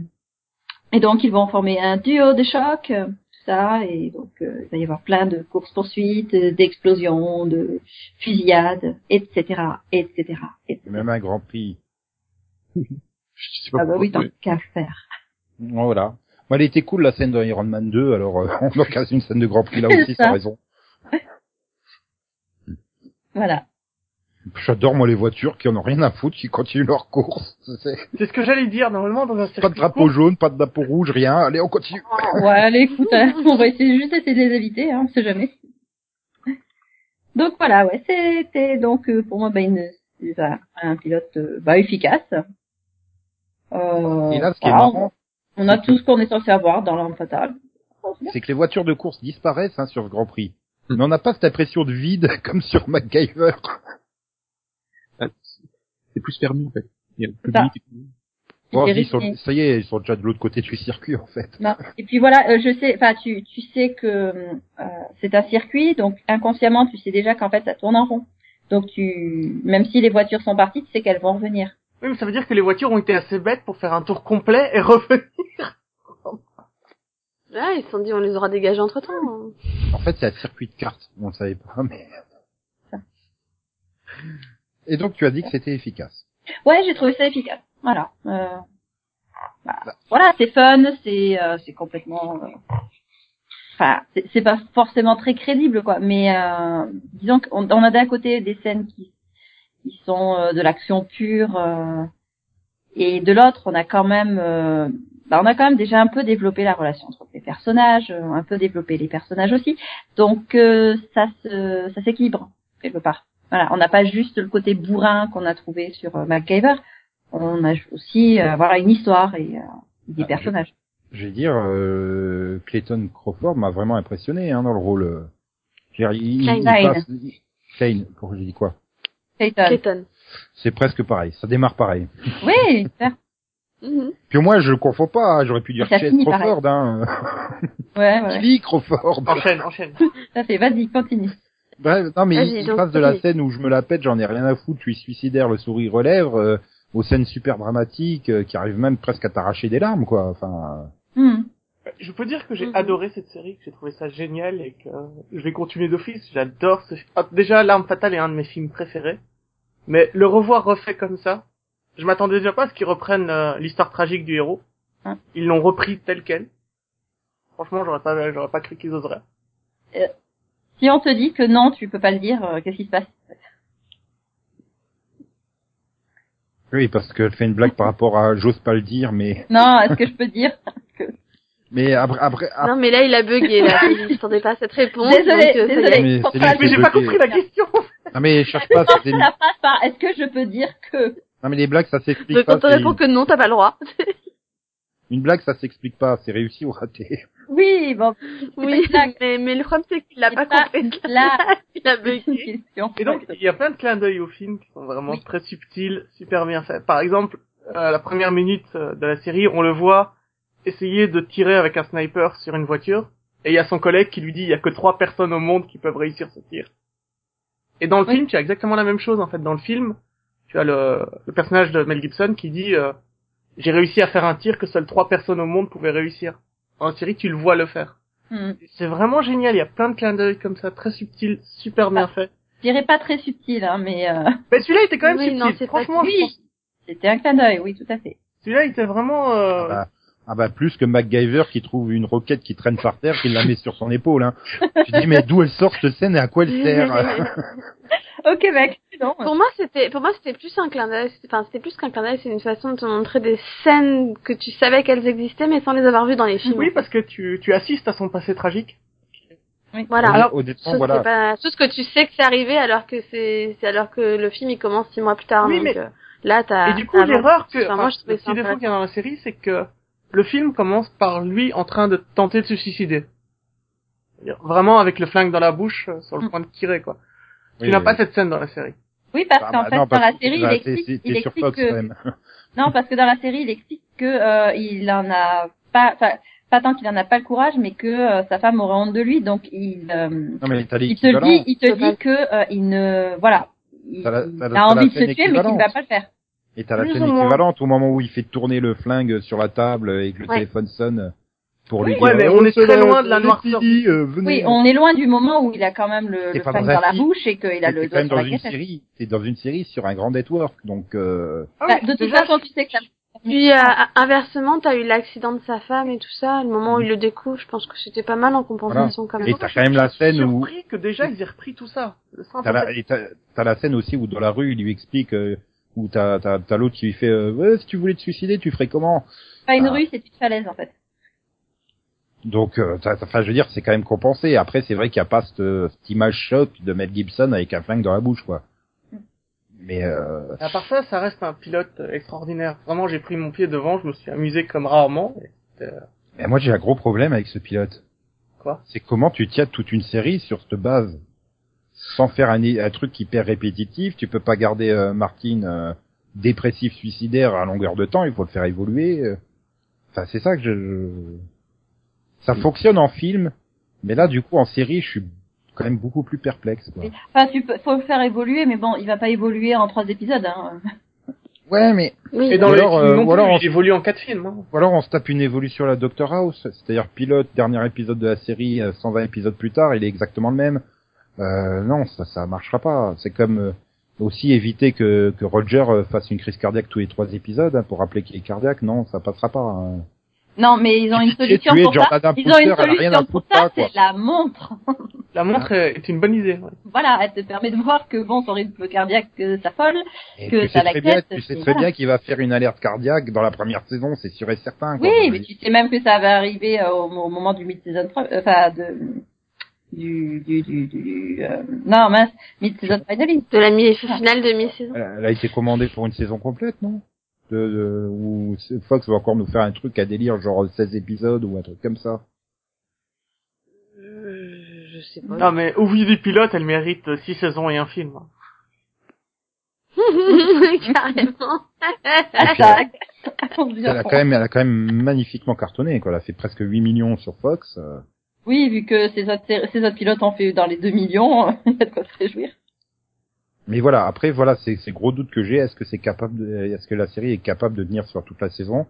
et donc ils vont former un duo de choc, euh, tout ça, et donc euh, il va y avoir plein de courses poursuites, d'explosions, de fusillades, etc., etc., etc. Et même un Grand Prix. Je sais pas Ah bah oui, tant qu'à faire. Voilà. Moi, elle était cool la scène de Iron Man 2, alors euh, on occasion une scène de Grand Prix là aussi, t'as raison. Voilà. J'adore moi les voitures qui en ont rien à foutre, qui continuent leur course. C'est- C'est ce que j'allais dire, normalement, dans un circuit. Pas de drapeau jaune, pas de drapeau rouge, rien. Allez, on continue. Ouais, allez, écoute, hein, on va essayer juste essayer de les éviter, hein, on sait jamais. Donc voilà, ouais, c'était donc euh, pour moi bah, une, un pilote euh, bah, efficace. Euh, Et là, ce qui est marrant, on, on a tout ce qu'on est censé avoir dans l'arme fatale. c'est que les voitures de course disparaissent hein, sur ce Grand Prix. Mais on n'a pas cette impression de vide comme sur MacGyver. C'est- plus permis, en fait. Il y a le Ça. public et tout. Bon, J'ai ils sont- ça y est, ils sont déjà de l'autre côté du circuit en fait. Non. Et puis voilà, euh, je sais, enfin tu, tu sais que euh, c'est un circuit, donc inconsciemment tu sais déjà qu'en fait ça tourne en rond. Donc tu, même si les voitures sont parties, tu sais qu'elles vont revenir. Oui, mais ça veut dire que les voitures ont été assez bêtes pour faire un tour complet et revenir. Ah, ils se sont dit, on les aura dégagés entre temps. En fait, c'est un circuit de cartes. On le savait pas, mais. Et donc, tu as dit que c'était efficace. Ouais, j'ai trouvé ça efficace. Voilà. Euh, bah, voilà, c'est fun, c'est euh, c'est complètement. euh, Enfin, c'est c'est pas forcément très crédible, quoi. Mais euh, disons qu'on on a d'un côté des scènes qui qui sont euh, de l'action pure, euh, et de l'autre, on a quand même, euh, bah, on a quand même déjà un peu développé la relation entre les personnages, euh, un peu développé les personnages aussi. Donc euh, ça se ça s'équilibre quelque part. Voilà, on n'a pas juste le côté bourrin qu'on a trouvé sur euh, MacGyver. On a aussi euh, voilà une histoire et euh, des Ah, personnages. Je vais dire, euh, Clayton Crawford m'a vraiment impressionné hein, dans le rôle. euh. Dire, il, il passe- il- Klein, quoi? Clayton. Clayton. C'est presque pareil, ça démarre pareil. Oui, super. Mhm. Puis moi, je confonds pas, hein, j'aurais pu dire Chase Crawford, hein. Ouais, ouais. Billy Crawford? Enchaîne, enchaîne. Ça fait, vas-y, continue. Bref, non mais il, passe de la scène où je me la pète, j'en ai rien à foutre, je suis suicidaire, le sourire aux lèvres, euh, aux scènes super dramatiques euh, qui arrivent même presque à t'arracher des larmes, quoi. Enfin, Hmm. Je peux dire que j'ai Mhm. adoré cette série, que j'ai trouvé ça génial et que je vais continuer d'office. J'adore ce... Ah, déjà, L'arme fatale est un de mes films préférés. Mais le revoir refait comme ça, je m'attendais déjà pas à ce qu'ils reprennent euh, l'histoire tragique du héros. Hein. Ils l'ont repris tel quel. Franchement, j'aurais pas, j'aurais pas cru qu'ils oseraient. Si on te dit que non, tu peux pas le dire, euh, qu'est-ce qui se passe oui, parce qu'elle fait une blague par rapport à, j'ose pas le dire, mais Non, est-ce que je peux dire? Mais après, après, après- Non, mais là, il a bugué, là. Je m'attendais pas à cette réponse. Désolée, donc, euh. Mais j'ai pas compris la question. non mais cherche pas, c'est que la phrase par est-ce que je peux dire que non mais les blagues ça s'explique Donc, quand on répond que non, t'as pas le droit. Une blague ça s'explique pas, c'est réussi ou raté. oui, bon, oui, mais, mais le problème, c'est qu'il l'a pas pas compris. là. il a bugué. question. Et donc, il y a plein de clins d'œil au film qui sont vraiment Oui. très subtils, super bien faits. Par exemple, à la première minute euh, de la série, on le voit essayer de tirer avec un sniper sur une voiture, et il y a son collègue qui lui dit il y a que trois personnes au monde qui peuvent réussir ce tir. Et dans le Oui. film, tu as exactement la même chose en fait. Dans le film, tu as le, le personnage de Mel Gibson qui dit euh, j'ai réussi à faire un tir que seules trois personnes au monde pouvaient réussir. En série, tu le vois le faire. Hmm. C'est vraiment génial. Il y a plein de clins d'œil comme ça, très subtils, super bien faits. Je dirais pas très subtil, hein, mais euh, Mais celui-là était quand même Oui, subtil. non, Franchement, je oui, pense- c'était un clin d'œil, oui, tout à fait. celui-là il était vraiment. Euh... Ah bah, ah bah, plus que MacGyver qui trouve une roquette qui traîne par terre, qui la met sur son épaule. Hein. Tu dis mais d'où elle sort cette scène et à quoi elle sert? Ok, mec. Non. Pour moi, c'était, pour moi, c'était plus un clin d'œil. c'était- Enfin, c'était plus qu'un clin d'œil. C'est une façon de te montrer des scènes que tu savais qu'elles existaient, mais sans les avoir vues dans les films. Oui, parce que tu, tu assistes à son passé tragique. Voilà. Alors, honnêtement, Chose, voilà. c'est pas, chose que tu sais que c'est arrivé alors que c'est, c'est alors que le film il commence six mois plus tard. Oui, donc, mais- euh, là, t'as. Et du coup, t'as- l'erreur que, Enfin, moi, je le petit défaut qu'il y a dans la série, c'est que le film commence par lui en train de tenter de se suicider. Vraiment avec le flingue dans la bouche, euh, sur le Mm. point de tirer, quoi. Oui, tu n'as oui. pas cette scène dans la série. Oui, parce Ah, qu'en bah, fait, non, dans parce la que- série, bah, il explique, il explique Fox, que non, parce que dans la série, il explique que euh, il en a pas, enfin, pas tant qu'il en a pas le courage, mais que euh, sa femme aurait honte de lui, donc il, euh, Non, mais t'as il te dit, il te dit que euh, il ne, voilà, il, la- il a envie de se tuer, mais qu'il ne va pas le faire. Et t'as la scène équivalente au moment où il fait tourner le flingue sur la table et que le Ouais. téléphone sonne pour lui Ouais, dire. mais Oh, on est très loin de la noirceur. Euh. Oui, on est loin du moment où il a quand même le, le flingue dans la bouche et qu'il a C'est le quand doigt même sur dans la une série. C'est dans une série sur un grand network, donc. Euh... Ah Bah, de toute façon, tu sais que ça. Puis euh, inversement, t'as eu l'accident de sa femme et tout ça. Le moment où il le découvre, je pense que c'était pas mal en compensation quand même. Et t'as quand même la scène où surpris que déjà ils aient repris tout ça. T'as la, t'as, la scène aussi où dans la rue il lui explique euh, où t'as t'as, t'as l'autre qui lui fait euh, ouais, si tu voulais te suicider tu ferais comment? Pas une Ah. rue, c'est une falaise en fait. Donc euh, enfin je veux dire c'est quand même compensé après c'est vrai qu'il n'y a pas cette, cette image choc de Mel Gibson avec un flingue dans la bouche quoi mais euh, À part ça, ça reste un pilote euh, extraordinaire. Vraiment, j'ai pris mon pied devant, je me suis amusé comme rarement. et euh, mais moi j'ai un gros problème avec ce pilote Quoi? C'est comment tu tiens toute une série sur cette base sans faire un, un truc hyper répétitif tu peux pas garder euh, Martin euh, dépressif suicidaire à longueur de temps il faut le faire évoluer euh. enfin c'est ça que je, ça fonctionne en film mais là du coup en série je suis quand même beaucoup plus perplexe quoi. Enfin, tu peux, faut le faire évoluer, mais bon, il va pas évoluer en trois épisodes. Hein. ouais mais Oui. Et dans Ou les alors, films euh, non ou plus, alors, il évolue en quatre films. Hein. ou alors on se tape une évolution à la Doctor House c'est-à-dire pilote dernier épisode de la série euh, 120 épisodes plus tard il est exactement le même euh, non ça ça marchera pas c'est comme euh, aussi éviter que, que Roger euh, fasse une crise cardiaque tous les trois épisodes hein, pour rappeler qu'il est cardiaque non ça passera pas hein. Non, mais ils ont une Tu es solution tué, pour ça. Ils ont une Brewster, elle a rien à solution pour ça, c'est la montre. La montre est est une bonne idée. ouais. voilà, elle te permet de voir que bon, son rythme cardiaque euh, s'affole. Que tu ça sais très bien, tu sais très voilà. bien qu'il va faire une alerte cardiaque dans la première saison, c'est sûr et certain. quoi. Oui, mais tu sais même que ça va arriver euh, au, au moment du mid-season, euh, enfin de du du du, du euh, non mince, mid-season finale. De la mi finale de mi-saison. Elle a été commandée pour une saison complète, non? De, de, Ou c'est- Fox va encore nous faire un truc à délire, genre 16 épisodes ou un truc comme ça. Euh, je sais pas. Non mais Ouvrier des pilotes, elle mérite euh, six saisons et un film. Carrément. Elle a quand même, elle a quand même magnifiquement cartonné, quoi. Elle a fait presque 8 millions sur Fox. euh. Oui, vu que ces autres sé- ces autres pilotes ont fait dans les 2 millions, il y a de quoi se réjouir. Mais voilà, après, voilà, c'est c'est gros doute que j'ai. Est-ce que c'est capable est-ce que la série est capable de tenir sur toute la saison?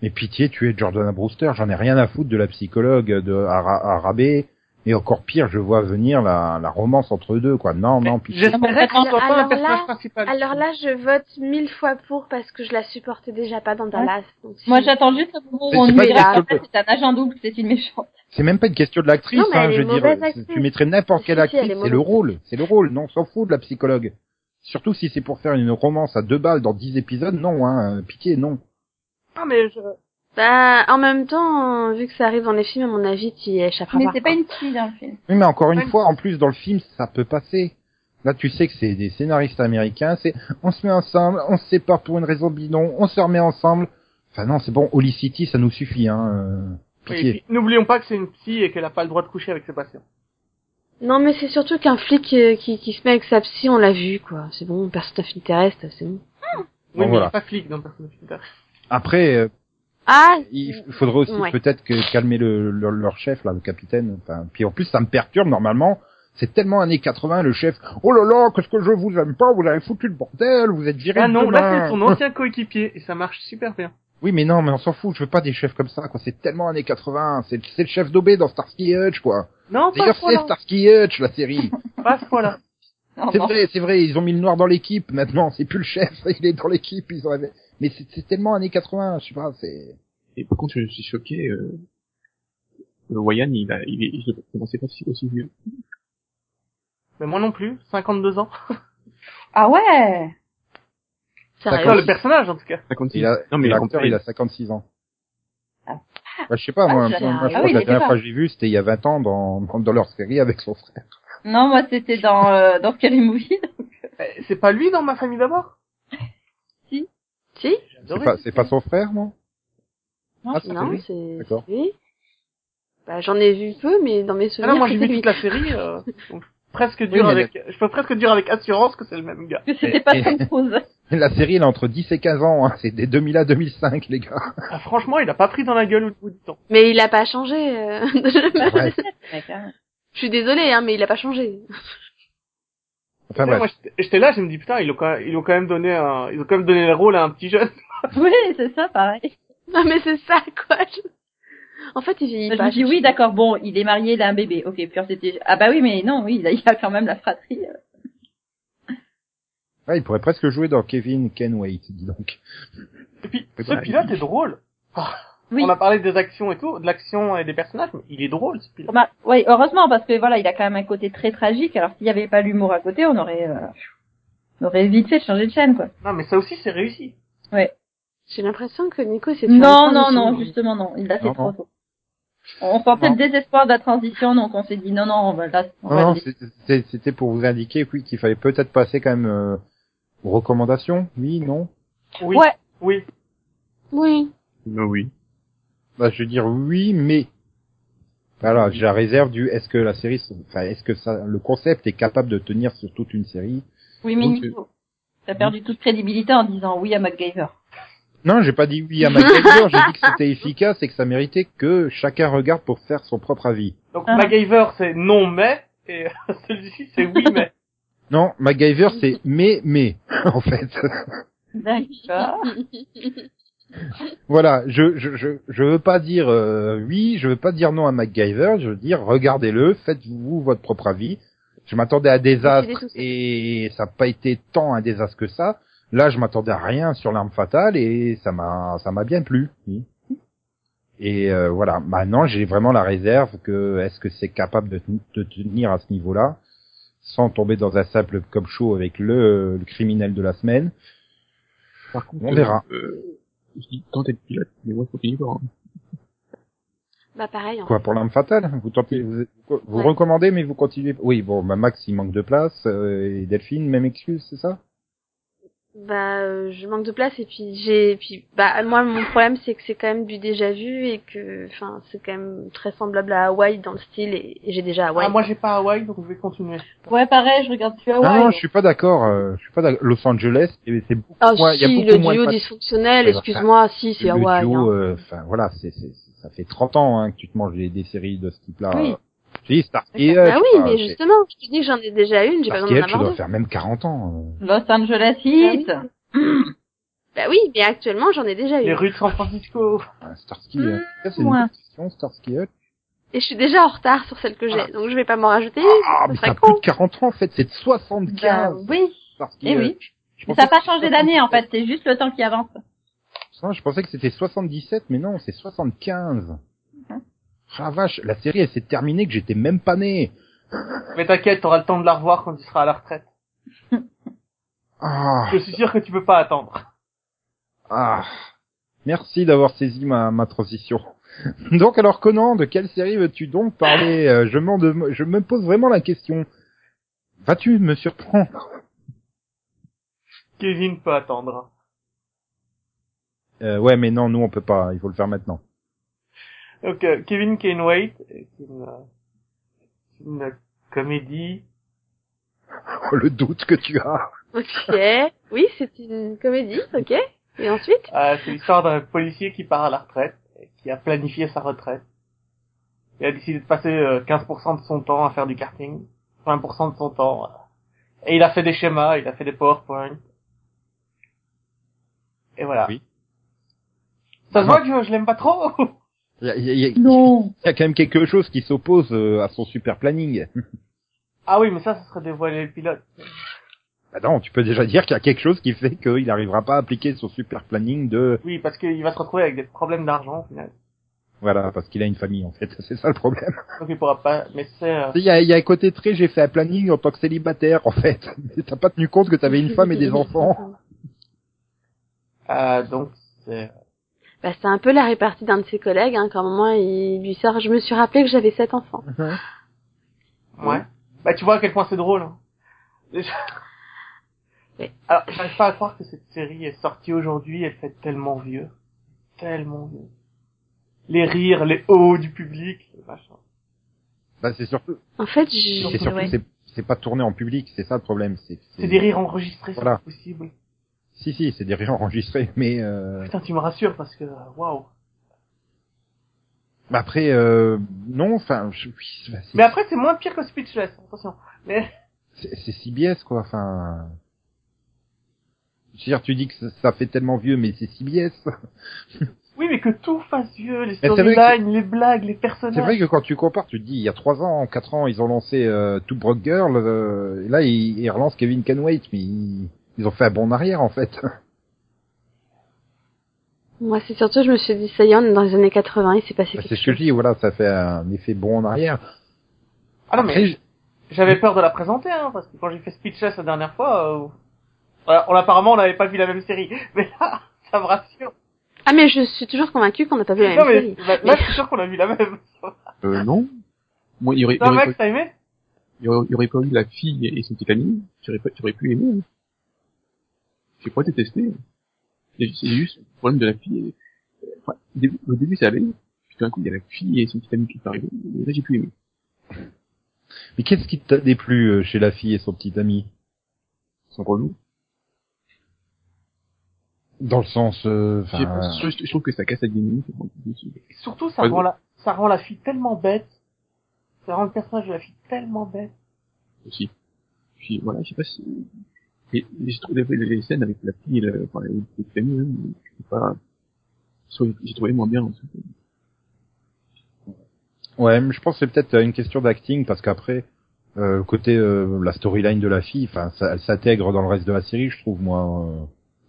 Mais pitié, tu es Jordan Brewster, j'en ai rien à foutre de la psychologue de à, Ra- à Rabé. Et encore pire, je vois venir la, la romance entre eux deux, quoi. Non, non, pitié. J'espérais ce soit pas Alors un personnage là- principal. Alors là, je vote mille fois pour parce que je la supportais déjà pas dans Dallas. Donc, Moi, j'attends juste le moment où on c'est nous pas dira une en fait, c'est un agent double, c'est une méchante. C'est même pas une question de l'actrice, Non, hein, je veux dire. Tu mettrais n'importe quelle actrice, c'est le rôle. C'est le rôle. Non, on s'en fout de la psychologue. Surtout si c'est pour faire une romance à deux balles dans dix épisodes, non, hein. euh, Pitié, non. Ah mais je... Bah, en même temps, vu que ça arrive dans les films, à mon avis, tu y échapperas Mais pas. c'est pas une fille dans le film. Oui, mais encore une fois, en plus, dans le film, ça peut passer. Là, tu sais que c'est des scénaristes américains, c'est, on se met ensemble, on se sépare pour une raison bidon, on se remet ensemble. Enfin non, c'est bon, Holy City, ça nous suffit, hein. euh, Pitié. N'oublions pas que c'est une psy et qu'elle a pas le droit de coucher avec ses patients. Non, mais c'est surtout qu'un flic euh, qui, qui se met avec sa psy, on l'a vu, quoi. C'est bon, personne terrestre, c'est bon. Oui, Bon, mais il voilà. pas flic dans Persona Fighter. Après, euh, Ah, il faudrait aussi Ouais. peut-être que calmer le, leur, leur chef, là, le capitaine. Enfin, puis en plus, ça me perturbe normalement. C'est tellement années 80, le chef. Oh là là, qu'est-ce que je vous aime pas, vous avez foutu le bordel, vous êtes viré Ah non, là c'est son ancien coéquipier et ça marche super bien. Oui, mais non, mais on s'en fout, je veux pas des chefs comme ça, quoi. C'est tellement années 80, c'est c'est le chef d'OB dans Starsky Hutch, quoi. Non, pas à D'ailleurs, ce c'est point-là. Starsky Hutch, la série. Pas ce point-là. Non, c'est vrai, c'est vrai, ils ont mis le noir dans l'équipe, maintenant, c'est plus le chef, il est dans l'équipe, ils ont... Mais c'est c'est tellement années 80, je sais pas, c'est... Et par contre, je suis choqué, euh, le Wayan, il a, il est, je ne pensais pas si aussi vieux. Mais moi non plus, 52 ans. Ah ouais Toi, le personnage, en tout cas. Ça continue. Il a, non, mais l'acteur, il il a 56 ans. Ah. Bah, je sais pas, moi, Ah, moi, moi, je ah crois oui, que la il dernière pas. fois que j'ai vu, c'était il y a 20 ans dans, dans, dans leur série avec son frère. Non, moi c'était dans euh, dans Scary Movie. Eh, C'est pas lui dans ma famille d'abord? J'ai C'est pas, c'est pas son frère, non? Non, Ah, c'est Non, lui c'est D'accord. c'est lui. Bah, j'en ai vu peu, mais dans mes Ah souvenirs, non, moi j'ai vu toute la série. Euh, donc, presque mais avec, je peux presque dire avec assurance que c'est le même gars. que c'était pas Tom Cruise. La série, elle est entre 10 et 15 ans, hein. C'est des 2000 à 2005, les gars. Ah, franchement, il a pas pris dans la gueule au bout du temps. Mais il a pas changé. euh. Ouais. Mec, hein. Je suis désolée, hein, mais il a pas changé. Enfin, Moi, j'étais- là, je me dis putain, ils ont quand même, ils ont quand même donné un, ils ont quand même donné le rôle à un petit jeune. Oui, c'est ça, pareil. Non, mais c'est ça, quoi. Je- En fait, il vieillit je pas. me dis oui, d'accord, bon, il est marié, il a un bébé. Ok, puis c'était ah bah oui, mais non, oui, il a, quand même la fratrie. euh. Ouais, il pourrait presque jouer dans Kevin Kenway, dis donc. Et puis, ce pilote est drôle. Oui. On a parlé des actions et tout, de l'action et des personnages, mais il est drôle, ce pilote. Bah, oui, heureusement parce que voilà, il a quand même un côté très tragique. Alors s'il y avait pas l'humour à côté, on aurait euh, on aurait vite fait de changer de chaîne quoi. Non, mais ça aussi, c'est réussi. J'ai l'impression que Nico s'est fait Non, non, non, justement non, il l'a fait trop tôt. On sentait le désespoir de la transition, donc on s'est dit non, non, on va là, on Non, va non, le- c'est- c'est- c'était pour vous indiquer, oui, qu'il fallait peut-être passer quand même euh, aux recommandations. Oui, non? Oui. Ouais. Oui. Oui. Non, oui. Bah, je veux dire oui, mais voilà, j'ai la réserve du est-ce que la série, enfin, est-ce que ça, le concept est capable de tenir sur toute une série? Oui, mais Ok. Nico, t'as perdu toute crédibilité en disant oui à MacGyver. Non, j'ai pas dit oui à MacGyver, j'ai dit que c'était efficace et que ça méritait que chacun regarde pour faire son propre avis. Donc, Ah. MacGyver, c'est non mais, et celui-ci, c'est oui mais. Non, MacGyver c'est mais mais en fait. D'accord. voilà, je je je je veux pas dire euh, oui, je veux pas dire non à MacGyver, je veux dire regardez-le, faites-vous votre propre avis. Je m'attendais à désastre et ça n'a pas été tant un désastre que ça. Là, je m'attendais à rien sur l'arme fatale et ça m'a ça m'a bien plu. oui. Et euh, voilà, maintenant j'ai vraiment la réserve que est-ce que c'est capable de, ten- de tenir à ce niveau-là sans tomber dans un simple cop show avec le, le criminel de la semaine? Par contre, On verra. Euh, je dis tenter le pilote, mais moi, je continue pas. hein. Bah, pareil. en Quoi pour l'arme fatale Vous tentez, vous, vous Ouais. recommandez mais vous continuez. Oui, bon, bah Max il manque de place euh, et Delphine même excuse, c'est ça? Bah, euh, je manque de place et puis j'ai, puis bah moi mon problème c'est que c'est quand même du déjà vu et que, enfin, c'est quand même très semblable à Hawaï dans le style et, et j'ai déjà Hawaï. Ah, moi, j'ai pas Hawaï, donc je vais continuer. Ouais, pareil, je regarde plus Hawaï. non, je suis pas d'accord. euh, je suis pas d'accord. Los Angeles, et c'est beaucoup Ah moins. il y a si, beaucoup le moins de duo dysfonctionnel, bah, excuse-moi, si c'est le Hawaï. duo, hein. euh, Enfin voilà, c'est c'est ça fait 30 ans hein, que tu te manges des, des séries de ce type-là. Oui. Je dis Starsky Ah Hutch, oui, mais justement, je te dis que j'en ai déjà une, j'ai pas besoin d'en avoir deux. faire même 40 ans. euh. Los Angeles Heat. Bah oui, mais actuellement j'en ai déjà Les une. rues de San Francisco. euh, Starsky Hutch. Ça, c'est une ouais. bonne question, Starsky Hutch. Et je suis déjà en retard sur celle que j'ai, Voilà. donc je vais pas m'en rajouter. Ah, mais t'as plus de 40 ans en fait, c'est de Bah, 75. oui. Starsky Eh oui. Mais ça n'a pas changé d'année en fait, c'est juste le temps qui avance. 77. Non, je pensais que c'était 77, mais non, c'est 75. Mhm. Ah vache, la série elle s'est terminée que j'étais même pas né. Mais t'inquiète, t'auras le temps de la revoir quand tu seras à la retraite. Ah. Je suis sûr que tu peux pas attendre. Ah, merci d'avoir saisi ma, ma transition. Donc alors Conan, de quelle série veux-tu donc parler? Euh, je, m'en je me pose vraiment la question. Vas-tu me surprendre? Kevin peut attendre. euh, Ouais, mais non, nous on peut pas. Il faut le faire maintenant. Donc, euh, Kevin Wait, c'est une, euh, c'est une comédie. Oh, le doute que tu as. Ok. Oui, c'est une comédie, ok. Et ensuite? Euh, c'est l'histoire d'un policier qui part à la retraite, et qui a planifié sa retraite. Il a décidé de passer euh, 15% de son temps à faire du karting, 20% de son temps. euh, et il a fait des schémas, il a fait des PowerPoint. Et voilà. Oui. Ça se voit que je, je l'aime pas trop Il y a, il y a- il y a- Non. il y a quand même quelque chose qui s'oppose euh, à son super planning. Ah oui, mais ça, ça serait dévoiler le pilote. Bah non, tu peux déjà dire qu'il y a quelque chose qui fait qu'il n'arrivera pas à appliquer son super planning de... Oui, parce qu'il va se retrouver avec des problèmes d'argent, au final. Voilà, parce qu'il a une famille en fait, c'est ça le problème. Donc il pourra pas, mais c'est, euh, Il y a, il y a un côté très, j'ai fait un planning en tant que célibataire en fait. Mais t'as pas tenu compte que t'avais une femme et des enfants. euh, donc c'est, Bah, c'est un peu la répartie d'un de ses collègues, hein, quand moment il lui sort, je me suis rappelé que j'avais sept enfants. ouais. Bah tu vois à quel point c'est drôle. Hein. Oui. Alors j'arrive pas à croire que cette série est sortie aujourd'hui, elle fait tellement vieux, tellement vieux. Les rires, les hauts du public, les machins. Bah c'est surtout, En fait, c'est je... surtout ouais. c'est, c'est pas tourné en public, c'est ça le problème. C'est, C'est des rires enregistrés, Voilà. c'est pas possible. Si si, c'est des rires enregistrés, mais euh... Putain, tu me rassures parce que waouh. bah, après euh... non, enfin, je... Mais après c'est moins pire que Speechless, attention. Mais c'est, CBS quoi, enfin. Je veux dire, tu dis que ça, ça fait tellement vieux, mais c'est CBS. oui, mais que tout fasse vieux, les storylines, les blagues, les personnages. C'est vrai que quand tu compares, tu te dis, il y a trois ans, quatre ans, ils ont lancé euh, Two Broke Girl, euh, et là, ils, ils relancent Kevin Can Wait, mais ils, ils ont fait un bon en arrière, en fait. Moi, c'est surtout, je me suis dit, ça y est, on est dans les années 80, il s'est passé Bah, quelque c'est ce que je dis, voilà, ça fait un effet bon en arrière. Ah non, mais j'avais peur de la présenter, hein, parce que quand j'ai fait Speechless la dernière fois, euh... voilà, on, apparemment on n'avait pas vu la même série. Mais là, ça me rassure. Ah, mais je suis toujours convaincue qu'on n'a pas vu la même non, mais série. là, là, je suis sûr qu'on a vu la même. Euh, non. Moi, il y aurait, il y aurait Max, pas, t'as aimé? il y aurait, il y aurait pas eu la fille et son petit ami, j'aurais pas, j'aurais pu aimer. hein. J'ai pas détesté. C'est c'est juste le problème de la fille. et- Enfin, au début, ça allait. Puis tout d'un coup, il y a la fille et son petit ami qui est arrivé. Et là, j'ai pu aimer. Mais qu'est-ce qui t'a déplu euh, chez la fille et son petit ami? Sans relou. Dans le sens, euh, Je enfin, je, je trouve que ça casse la dynamique. Surtout, ça Ouais, rend la, ça rend la fille tellement bête. Ça rend le personnage de la fille tellement bête. aussi. Puis voilà, je sais pas si... Et, j'ai trouvé les, les scènes avec la fille et le, enfin, le petit ami, hein, je sais pas... J'ai trouvé moins bien. en fait. ouais, mais je pense que c'est peut-être une question d'acting, parce qu'après, euh, le côté, euh, la storyline de la fille, enfin, ça, elle s'intègre dans le reste de la série, je trouve, moi. euh,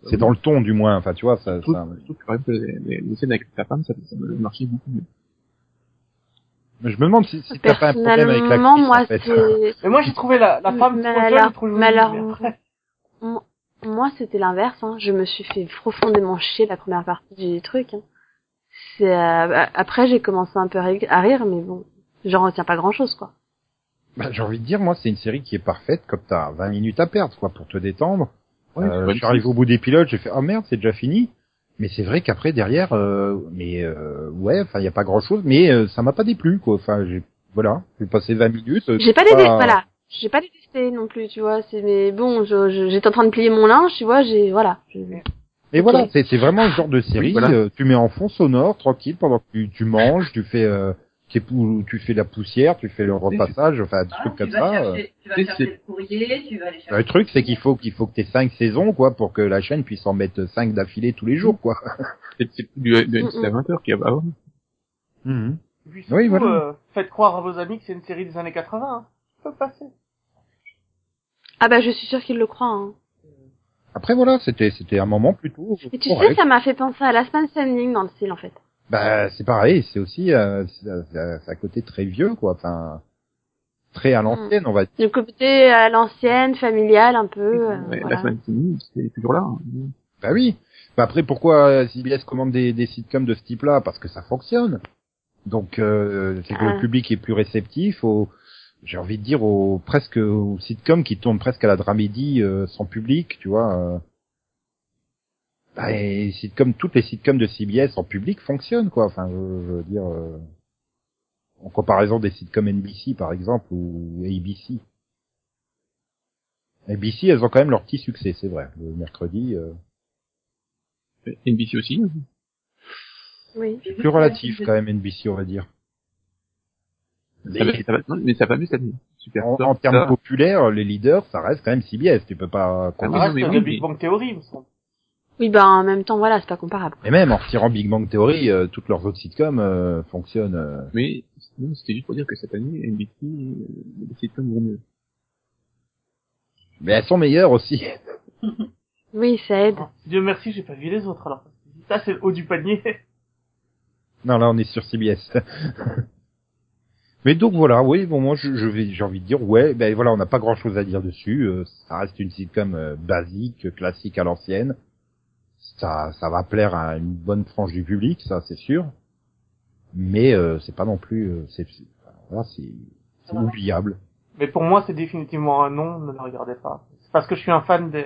c'est dans le ton, du moins, enfin, tu vois, ça, Je trouve, ça, je trouve que quand même que les, les, les scènes avec sa femme, ça, ça marchait beaucoup mieux. Mais je me demande si, si t'as pas un problème avec l'actrice, moi, en fait. Mais moi, j'ai trouvé la, la femme Mais trop jeune, trop jolie. mais alors- Moi- Moi, c'était l'inverse. Hein. Je me suis fait profondément chier la première partie du truc. Hein. C'est euh, après j'ai commencé un peu à ri- à rire, mais bon, j'en retiens pas grand-chose, quoi. Bah, j'ai envie de dire, moi, c'est une série qui est parfaite, comme t'as 20 minutes à perdre, quoi, pour te détendre. Ouais, Euh, je pas suis arrivé au bout des pilotes, j'ai fait, oh merde, c'est déjà fini. Mais c'est vrai qu'après, derrière, euh, mais euh, ouais, enfin, il y a pas grand-chose, mais euh, ça m'a pas déplu, quoi. Enfin, j'ai, voilà, j'ai passé 20 minutes. euh, J'ai pas c'est détesté, voilà. J'ai pas détesté non plus, tu vois. C'est mais bon, je- je- j'étais en train de plier mon linge, tu vois. J'ai voilà. Et voilà, c'est c'est vraiment le genre de série. Voilà. euh, tu mets en fond sonore, tranquille, pendant que tu, tu manges, tu fais, euh, tu fais la poussière, tu fais le repassage, enfin, des Ah, trucs tu comme ça. euh. chercher, tu vas chercher c'est- le courrier, tu vas aller chercher. Le truc, c'est qu'il faut qu'il faut que t'aies cinq saisons, quoi, pour que la chaîne puisse en mettre cinq d'affilée tous les jours, quoi. C'est du, du Mm, NC à 20 heures qu'il y a avant. Puis Oui, surtout, voilà. euh, faites croire à vos amis que c'est une série des années 80. Hein. Ça peut passer. Ah bah je suis sûre qu'il le croit. Hein. Après, voilà, c'était c'était un moment plutôt Et tu correct. sais, ça m'a fait penser à Man Standing dans le style en fait. Bah, c'est pareil, c'est aussi euh, c'est c'est un côté très vieux, quoi. Enfin, très à l'ancienne, on va dire. Le côté à l'ancienne, familial un peu. euh, Ouais, voilà. La semaine c'est toujours là. hein. Bah oui. Bah après, pourquoi CBS commande des, des sitcoms de ce type-là? Parce que ça fonctionne. Donc, euh, c'est que Ah. le public est plus réceptif au, j'ai envie de dire, au presque aux sitcoms qui tournent presque à la dramédie euh, sans public, tu vois. euh. Bah, et sitcoms, toutes les sitcoms de CBS en public fonctionnent, quoi. Enfin, je, je veux dire, euh, en comparaison des sitcoms NBC, par exemple, ou ABC. ABC, elles ont quand même leur petit succès, c'est vrai. Le mercredi. euh, NBC aussi. Oui. plus relatif quand même NBC on va dire. Va- ça va- non, mais ça va mieux cette année. Super. En, en termes ça- populaires, les leaders, ça reste quand même CBS. Tu peux pas. Ah Ça oui, reste mais de oui, Big mais- Bang Theory, il me semble. Oui, bah en même temps, voilà, c'est pas comparable. Et même en retirant Big Bang Theory, euh, toutes leurs autres sitcoms euh, fonctionnent. euh. Mais c'était juste pour dire que cette année, NBC, euh, les sitcoms vont mieux. Mais elles sont meilleures aussi. Oui, ça aide. Dieu merci, j'ai pas vu les autres alors. Ça, c'est le haut du panier. Non, là, on est sur CBS. Mais donc voilà, oui, bon, moi, je, je vais, j'ai envie de dire, ouais, ben voilà, on n'a pas grand-chose à dire dessus. euh, ça reste une sitcom euh, basique, classique à l'ancienne. Ça, ça va plaire à une bonne frange du public, ça, c'est sûr. Mais euh, c'est pas non plus, euh, c'est, voilà, c'est, oubliable. Mais pour moi, c'est définitivement un non, ne le regardez pas. C'est parce que je suis un fan des,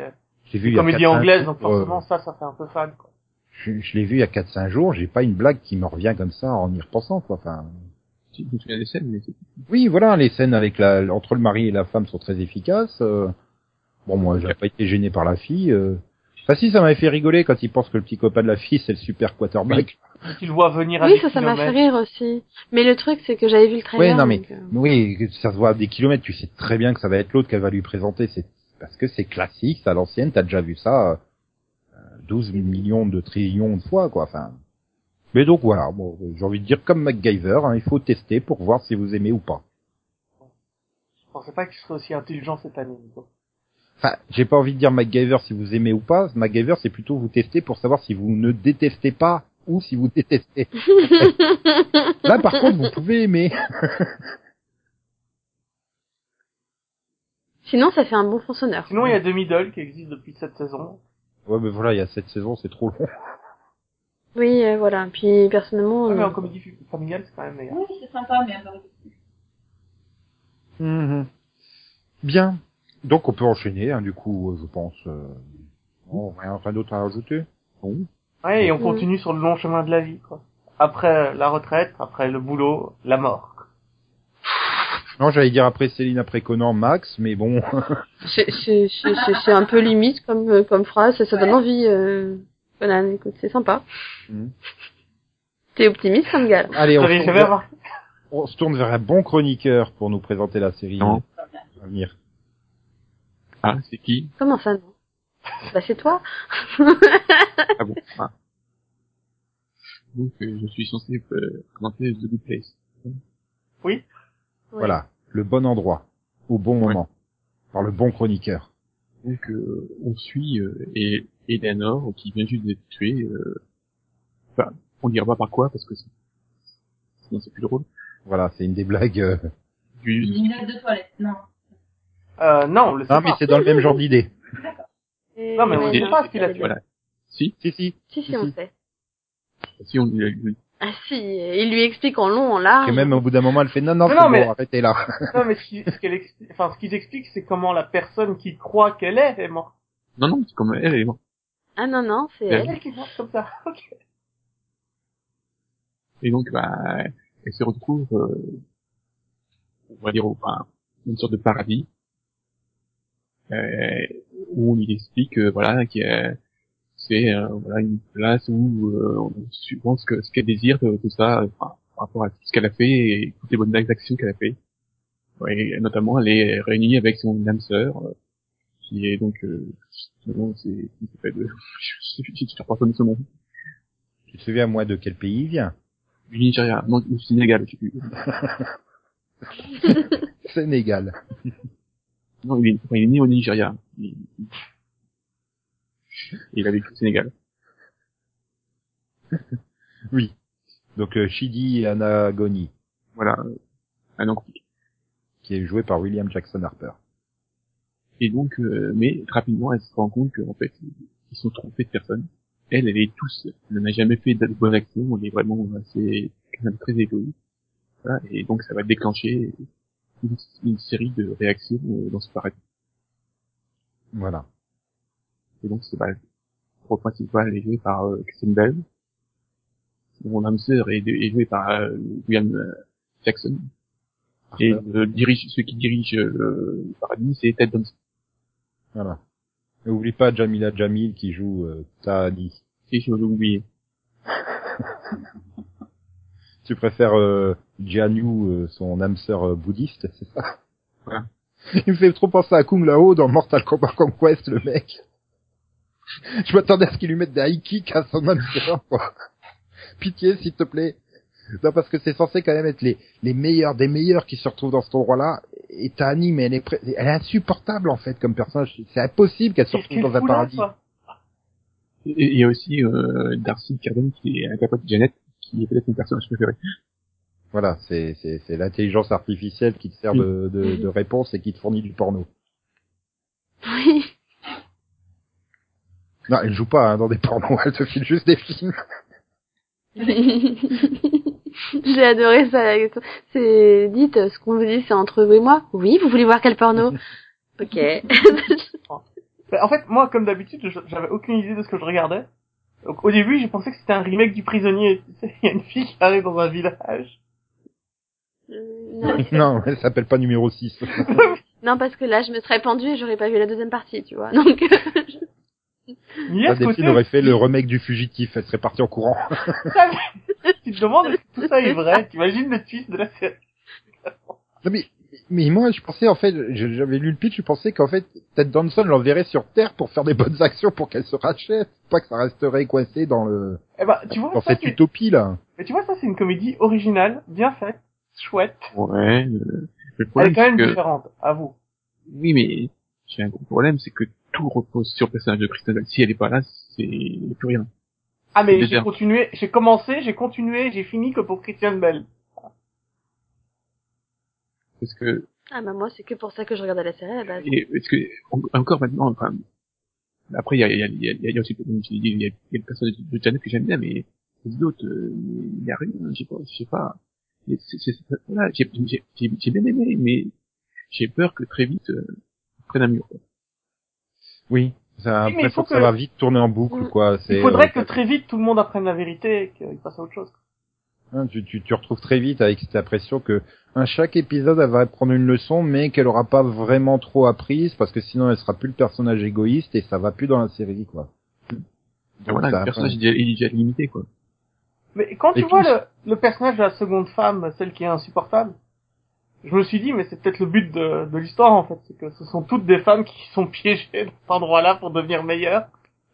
vu comédies 4-5 anglaises, donc jours, euh, forcément, ça, ça fait un peu fan, quoi. je, je l'ai vu il y a 4-5 jours, j'ai pas une blague qui me revient comme ça en y repensant, quoi. Enfin, je me souviens des scènes, mais c'est oui, voilà, les scènes avec la, entre le mari et la femme sont très efficaces. euh. bon, moi, j'ai pas été gêné par la fille. euh. Enfin, si, ça m'avait fait rigoler quand il pense que le petit copain de la fille, c'est le super quarterback. Tu le vois venir à Oui, des ça, ça m'a fait rire aussi. Mais le truc, c'est que j'avais vu le trailer. Ouais, non, mais, donc, euh, oui, que ça se voit à des kilomètres, tu sais très bien que ça va être l'autre qu'elle va lui présenter. C'est parce que c'est classique, c'est à l'ancienne, t'as déjà vu ça euh, 12 millions de trillions de fois, quoi. Enfin, mais donc voilà, bon, j'ai envie de dire comme MacGyver, hein, il faut tester pour voir si vous aimez ou pas. Je pensais pas qu'il serait aussi intelligent cette année, Nico. Enfin, j'ai pas envie de dire MacGyver si vous aimez ou pas. MacGyver, c'est plutôt vous tester pour savoir si vous ne détestez pas ou si vous détestez. Là, par contre, vous pouvez aimer. Sinon, ça fait un bon fonctionneur. Sinon, il y a The Middle qui existe depuis cette saison. Ouais, mais voilà, il y a cette saison, c'est trop long. Oui, euh, voilà. Puis personnellement, Ouais, mais euh, en comédie fu- familiale, c'est quand même meilleur. Oui, c'est sympa, mais un peu Mhm. Bien. Donc, on peut enchaîner, hein, du coup, euh, je pense. Euh... bon, rien, rien d'autre à rajouter? Bon. Ouais, et on continue sur le long chemin de la vie, quoi. Après la retraite, après le boulot, la mort. Non, j'allais dire après Céline, après Conan, Max, mais bon. c'est c'est- c'est- c'est- c'est un peu limite comme, euh, comme phrase. Ça, ça donne envie. Euh... Voilà, écoute, c'est sympa. Mhm. T'es optimiste comme gars. Allez, on se, tourne vers, on se tourne vers un bon chroniqueur pour nous présenter la série Non. à venir. Ah, c'est qui? Comment ça, non? Bah, c'est toi. Ah bon ah. Donc, euh, je suis censé euh, commenter The Good Place. Oui. Voilà, le bon endroit, au bon Ouais. moment, par le bon chroniqueur. Donc, euh, on suit euh, et Eleanor qui vient juste d'être tuée. Euh... Enfin, on dira pas par quoi parce que sinon c'est plus drôle. Voilà, c'est une des blagues. euh, Du... Une note de toilette, non. Euh, non, on le Non, mais c'est dans le même genre d'idée. Non, mais on Ouais, sait pas ce qu'il a tué. Voilà. Si, Si, si. Si, si, on sait. si on il- Ah si, il lui explique en long, en large. Et même au bout d'un moment, elle fait non, non, non, bon, mais- arrêtez là. Non, mais ce enfin, qu'ils expliquent, c'est comment la personne qui croit qu'elle est est morte. Non, non, c'est comme elle est morte. Ah non, non, c'est elle. Elle qui morte comme ça. Ok. Et donc, bah, elle se retrouve, euh, on va dire, enfin, une sorte de paradis, euh, où on lui explique, euh, voilà, que c'est euh, voilà une place où euh, on suivant ce que ce qu'elle désire, euh, tout ça, enfin, par rapport à tout ce qu'elle a fait et toutes les bonnes actions qu'elle a fait. Ouais, et notamment, elle est réunie avec son âme sœur, euh, qui est donc, euh, c'est, s'appelle, euh, je sais plus si tu rappelles de son nom. Tu te souviens, moi, de quel pays il vient? Du Nigeria, non, du Sénégal, je sais plus. Sénégal. Non, il est, il est né au Nigeria. Il, il a vécu au Sénégal. Oui. Donc, euh, Shidi Anagoni, Voilà. euh, Un an qui est joué par William Jackson Harper. Et donc, euh, mais rapidement, elle se rend compte qu'en fait, ils sont trompés de personnes. Elle, elle est tous, elle n'a jamais fait de bonnes actions, elle est vraiment assez, très égoïste. Voilà, et donc ça va déclencher une, une série de réactions euh, dans ce paradis. Voilà. Et donc, c'est bah, le rôle principal est joué par euh, Kristen Bell. Mon âme sœur est, est joué par euh, William euh, Jackson. Et Harper. euh, dirige, ceux qui dirigent euh, le paradis, c'est Ted Danson. Voilà. Et oublie pas Jamila Jamil qui joue euh, Tahani. Et je l'ai oublié. Tu préfères euh, Jianyu, euh, son âme sœur euh, bouddhiste, c'est ça Voilà. Il me fait trop penser à Kung Lao dans Mortal Kombat Conquest, le mec. Je m'attendais à ce qu'il lui mette des high kicks à son âme sœur, quoi. Pitié, s'il te plaît. Non, parce que c'est censé quand même être les, les meilleurs des meilleurs qui se retrouvent dans cet endroit-là. Et Tahani, mais elle est, pré- elle est insupportable, en fait, comme personnage. C'est impossible qu'elle se retrouve dans un paradis. il y a aussi euh, Darcy Carden qui est un capote de Janet, qui est peut-être mon personnage préféré. Voilà, c'est c'est c'est l'intelligence artificielle qui te sert de, de de réponse et qui te fournit du porno. Oui. Non, elle joue pas hein, dans des pornos, elle te file juste des films. J'ai adoré ça. C'est, dites, ce qu'on vous dit, c'est entre vous et moi. Oui, vous voulez voir quel porno? Ok. Ben, en fait, moi, comme d'habitude, je- j'avais aucune idée de ce que je regardais. Donc, au début, j'ai pensé que c'était un remake du prisonnier. Il y a une fille qui arrive dans un village. Euh, non. non, elle s'appelle pas numéro 6. non, parce que là, je me serais pendue et j'aurais pas vu la deuxième partie, tu vois. Donc, Il y a La ce côté, Delphine aurait fait le remake du fugitif, elle serait partie en courant. Tu te demandes si tout ça est vrai. T'imagines le twist de la série. Non, mais, mais moi, je pensais, en fait, j'avais lu le pitch, je pensais qu'en fait, Ted Danson l'enverrait sur Terre pour faire des bonnes actions pour qu'elle se rachète, pas que ça resterait coincé dans le, Eh ben, tu vois, dans ça, cette utopie, là. mais tu vois, ça, c'est une comédie originale, bien faite, chouette. Ouais. euh, le Elle est quand même que, différente, à vous. oui, mais j'ai un gros problème, c'est que tout repose sur le personnage de Kristen Bell. Si elle est pas là, c'est plus rien. Ah, mais j'ai continué, j'ai commencé, j'ai continué, j'ai fini que pour Christian Bell. Parce que ah bah moi, c'est que pour ça que je regardais la série à la base. Et parce que en- encore maintenant, enfin, après il y a, il y, a, il y, a, il y a aussi il y a, il y a le personnage de Janet que j'aime bien, mais les autres, euh, il y a rien, je sais pas, je sais pas. Voilà, j'ai j'ai- bien aimé, mais j'ai peur que très vite euh, on prenne un mur. Quoi. Oui. Ça, Oui, mais après, il faut faut que ça que- va vite tourner en boucle, quoi. C'est, Il faudrait euh, que très vite tout le monde apprenne la vérité et qu'il passe à autre chose. hein, tu, tu, tu retrouves très vite avec cette impression que hein, chaque épisode, elle va prendre une leçon, mais qu'elle aura pas vraiment trop apprise, parce que sinon, elle sera plus le personnage égoïste et ça va plus dans la série, quoi. Et voilà, le personnage il est déjà, il est déjà limité quoi. Mais quand Et tu vois le, le personnage de la seconde femme, celle qui est insupportable, je me suis dit, mais c'est peut-être le but de, de l'histoire en fait, c'est que ce sont toutes des femmes qui sont piégées dans cet endroit-là pour devenir meilleures.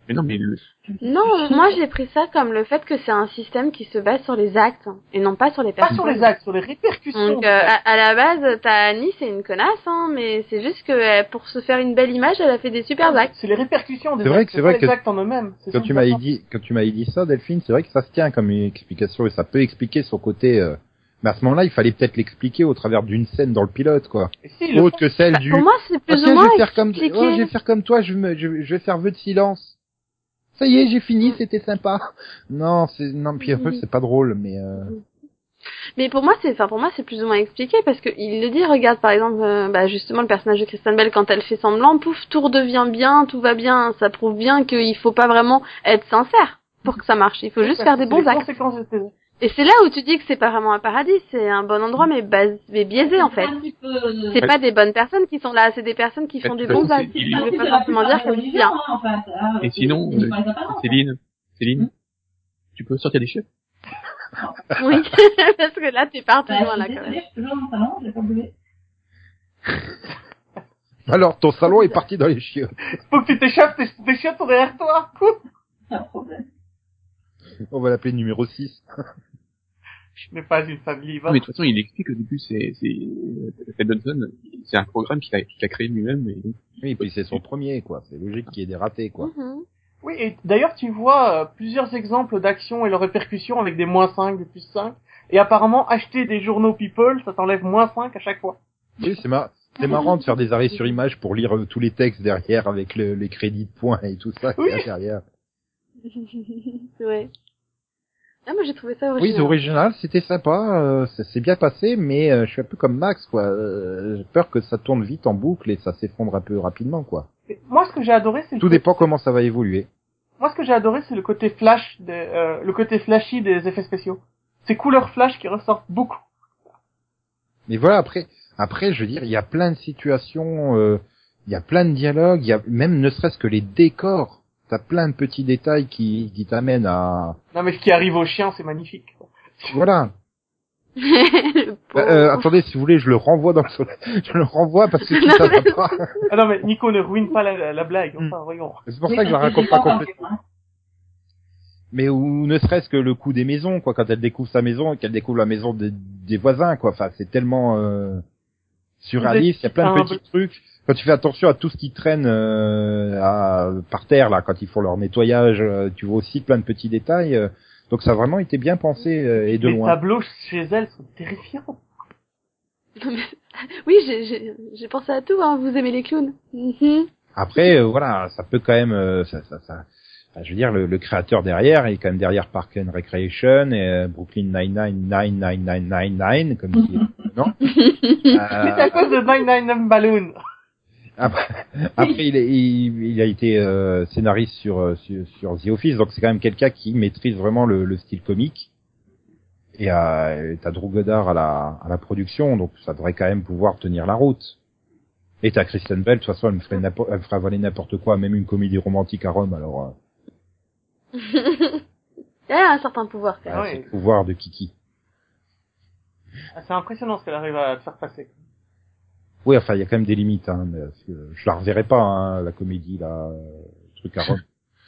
Mais non, mais le, Non, moi j'ai pris ça comme le fait que c'est un système qui se base sur les actes et non pas sur les Pas personnes. sur les actes, sur les répercussions. Donc euh, à, à la base, t'as Annie, c'est une connasse, hein, mais c'est juste que euh, pour se faire une belle image, elle a fait des super actes. C'est les répercussions des C'est vrai actes, que- c'est vrai pas les que- actes en eux-mêmes. c'est Quand tu que j'adore. dit, quand tu m'avais dit ça, Delphine, c'est vrai que ça se tient comme une explication et ça peut expliquer son côté. euh, Mais à ce moment-là, il fallait peut-être l'expliquer au travers d'une scène dans le pilote, quoi. Si, Autre que celle Bah, du. pour moi, c'est plus ou moins je vais faire comme, expliqué. oh, je vais faire comme toi, je, me, je, je vais faire vœu de silence. Ça y est, j'ai fini, c'était sympa. Non, c'est non, puis après, c'est pas drôle, mais euh... Mais pour moi, c'est, enfin pour moi, c'est plus ou moins expliqué parce que il le dit. Regarde, par exemple, euh, bah, justement, le personnage de Kristen Bell quand elle fait semblant, pouf, tout redevient bien, tout va bien. Ça prouve bien qu'il faut pas vraiment être sincère pour que ça marche. Il faut juste faire des bons actes. Et c'est là où tu dis que c'est pas vraiment un paradis, c'est un bon endroit, mais, bas- mais biaisé en fait. Peu, euh, C'est pas des bonnes personnes qui sont là, c'est des personnes qui font façon, actes. c'est- Je petit pas forcément dire que des c'est religions, bien. hein, en fait, hein, Et c'est- sinon, c'est euh, apparences, Céline, Céline, tu peux sortir des chefs Oui, parce que là t'es parti Bah, loin là quand même. toujours dans le salon, pas bougé. alors ton salon est parti dans les chiottes. Faut que tu t'échappes, tes, tes chiottes sont derrière toi. C'est un problème. On va l'appeler numéro 6. Je n'ai pas une famille. va. Non, mais de toute façon, il explique au début, c'est, c'est, euh, Ted Danson, c'est un programme qu'il a, qu'il a créé lui-même, et Oui, et puis c'est son premier, quoi. C'est logique qu'il y ait des ratés, quoi. Mhm. Oui, et d'ailleurs, tu vois euh, plusieurs exemples d'actions et leurs répercussions avec des moins 5, des plus 5. Et apparemment, acheter des journaux People, ça t'enlève moins 5 à chaque fois. Oui, c'est mar... c'est marrant de faire des arrêts sur image pour lire euh, tous les textes derrière avec le- les crédits de points et tout ça Oui. derrière. Ouais. Ah, moi j'ai trouvé ça Oui, original. c'est original, c'était sympa, euh, ça s'est bien passé, mais euh, je suis un peu comme Max, quoi. Euh, J'ai peur que ça tourne vite en boucle et ça s'effondre un peu rapidement, quoi. Moi, ce que j'ai adoré, c'est Tout côté- dépend comment ça va évoluer. moi, ce que j'ai adoré, c'est le côté flash, euh, le côté flashy des effets spéciaux. Ces couleurs flash qui ressortent beaucoup. Mais voilà, après, après, je veux dire, il y a plein de situations, euh, il y a plein de dialogues, il y a même ne serait-ce que les décors. T'as plein de petits détails qui, qui t'amènent à, Non, mais ce qui arrive aux chiens, c'est magnifique. quoi. voilà. Euh, euh, attendez, si vous voulez, je le renvoie dans le soleil. Je le renvoie parce que ça va pas. Ah non, mais Nico ne ruine pas la, la, la blague. Enfin, voyons. C'est pour ça que je la raconte pas complètement. hein. Mais ou ne serait-ce que le coup des maisons, quoi, quand elle découvre sa maison et qu'elle découvre la maison des, des voisins, quoi. Enfin, c'est tellement euh, surréaliste. Il y a plein de petits trucs. Quand tu fais attention à tout ce qui traîne euh, à, par terre, là, quand ils font leur nettoyage, euh, tu vois aussi plein de petits détails. euh, Donc ça a vraiment été bien pensé euh, et de Les loin. tableaux chez elle sont terrifiants. oui, j'ai- j'ai j'ai pensé à tout, hein. Vous aimez les clowns. Mhm. Après, euh, voilà, ça peut quand même, euh, ça, ça, ça- enfin, je veux dire, le, le créateur derrière est quand même derrière Park and Recreation et euh, Brooklyn Nine-Nine, Nine Nine Nine Nine Nine, comme il dit, non? Mais c'est à cause de 999 Balloon. Après, après, il, est- il, il a été euh, scénariste sur, euh, sur sur The Office, donc c'est quand même quelqu'un qui maîtrise vraiment le, le style comique. Et euh, t'as Drew Goddard à la à la production, donc ça devrait quand même pouvoir tenir la route. Et t'as Kristen Bell, de toute façon, elle me ferait n'importe- elle me ferait avaler n'importe quoi, même une comédie romantique à Rome. Alors, euh, Elle a un certain pouvoir, quand même. Ah voilà, ouais. c'est le pouvoir de Kiki. Ah, C'est impressionnant ce qu'elle arrive à te faire passer. Oui, enfin, il y a quand même des limites. Hein, mais, je la reverrai pas, hein, la comédie, là, euh, le truc à Rome.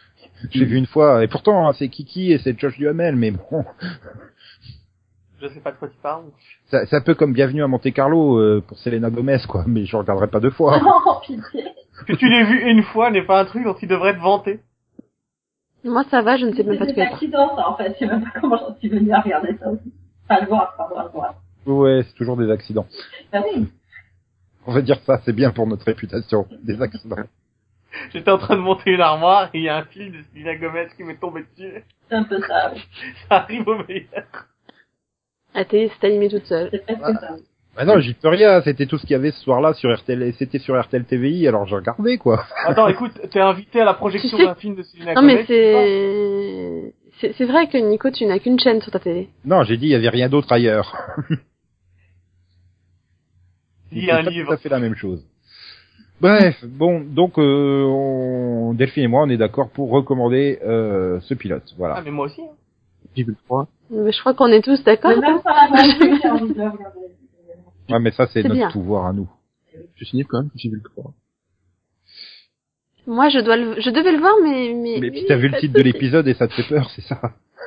J'ai vu une fois, et pourtant, hein, c'est Kiki et c'est Josh Duhamel, mais bon, Je sais pas de quoi tu parles. Ça- C'est un peu comme Bienvenue à Monte Carlo euh, pour Selena Gomez, quoi. Mais je regarderai pas deux fois. Oh. Que tu l'aies vu une fois n'est pas un truc dont tu devrais te vanter. Moi, ça va, je ne sais même pas C'est des elle parle. accidents, ça, en fait. Je sais même pas comment j'en suis venue à regarder ça aussi. Enfin, le voir, pardon, le voir. ouais, c'est toujours des accidents. Ah oui. On va dire ça, c'est bien pour notre réputation. Des accidents. J'étais en train de monter une armoire et il y a un fil de Selena Gomez qui m'est tombé dessus. C'est un peu ça, oui. Ça arrive au meilleur. La télé s'est allumée toute seule. C'est presque ça. Ah non, j'y peux rien. C'était tout ce qu'il y avait ce soir-là sur RTL. et C'était sur RTL TVI, alors j'ai regardé, quoi. Attends, écoute, t'es invité à la projection Tu sais- d'un film de Selena Non, mais c'est... C'est vrai que Nico, tu n'as qu'une chaîne sur ta télé. Non, j'ai dit il y avait rien d'autre ailleurs. Il y a un pas livre. Tout à fait la même chose. Bref, bon, donc euh, on... Delphine et moi, on est d'accord pour recommander euh, ce pilote. Ah, Voilà. mais moi aussi. hein. J'ai vu le 3. Mais je crois qu'on est tous d'accord. Ouais, mais ça, c'est notre bien. pouvoir à nous. Je signale quand même que j'ai vu le 3. Moi, je dois le... je devais le voir, mais... Mais, Mais puis t'as vu le titre de l'épisode et ça te fait peur, c'est ça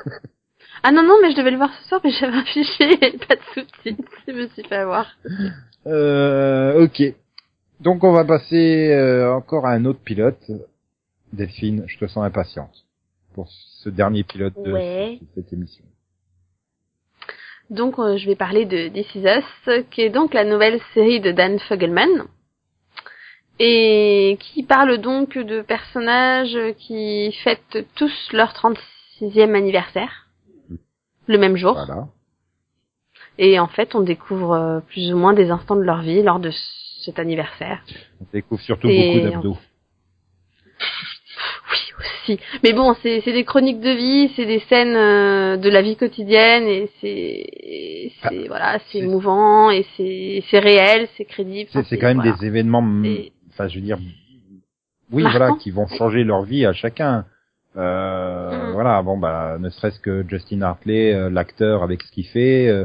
Ah non, non, mais je devais le voir ce soir, mais j'avais un fichier et pas de sous-titres. Je me suis fait avoir. Euh, ok. Donc on va passer euh, encore à un autre pilote. Delphine, je te sens impatiente pour ce dernier pilote de Ouais. cette émission. Donc, euh, je vais parler de This Is Us, qui est donc la nouvelle série de Dan Fogelman, et qui parle donc de personnages qui fêtent tous leur 36e anniversaire, le même jour. Voilà. Et en fait, on découvre euh, plus ou moins des instants de leur vie lors de cet anniversaire. On découvre surtout Et beaucoup d'abdos. Aussi. Mais bon, c'est des chroniques de vie, c'est des scènes euh, de la vie quotidienne et c'est c'est voilà, c'est émouvant et c'est c'est réel, c'est crédible. C'est quand même voilà. des événements, enfin je veux dire, oui voilà, qui vont changer leur vie à chacun. Euh, Mhm. Voilà, bon bah ne serait-ce que Justin Hartley, euh, l'acteur avec ce qu'il fait. euh,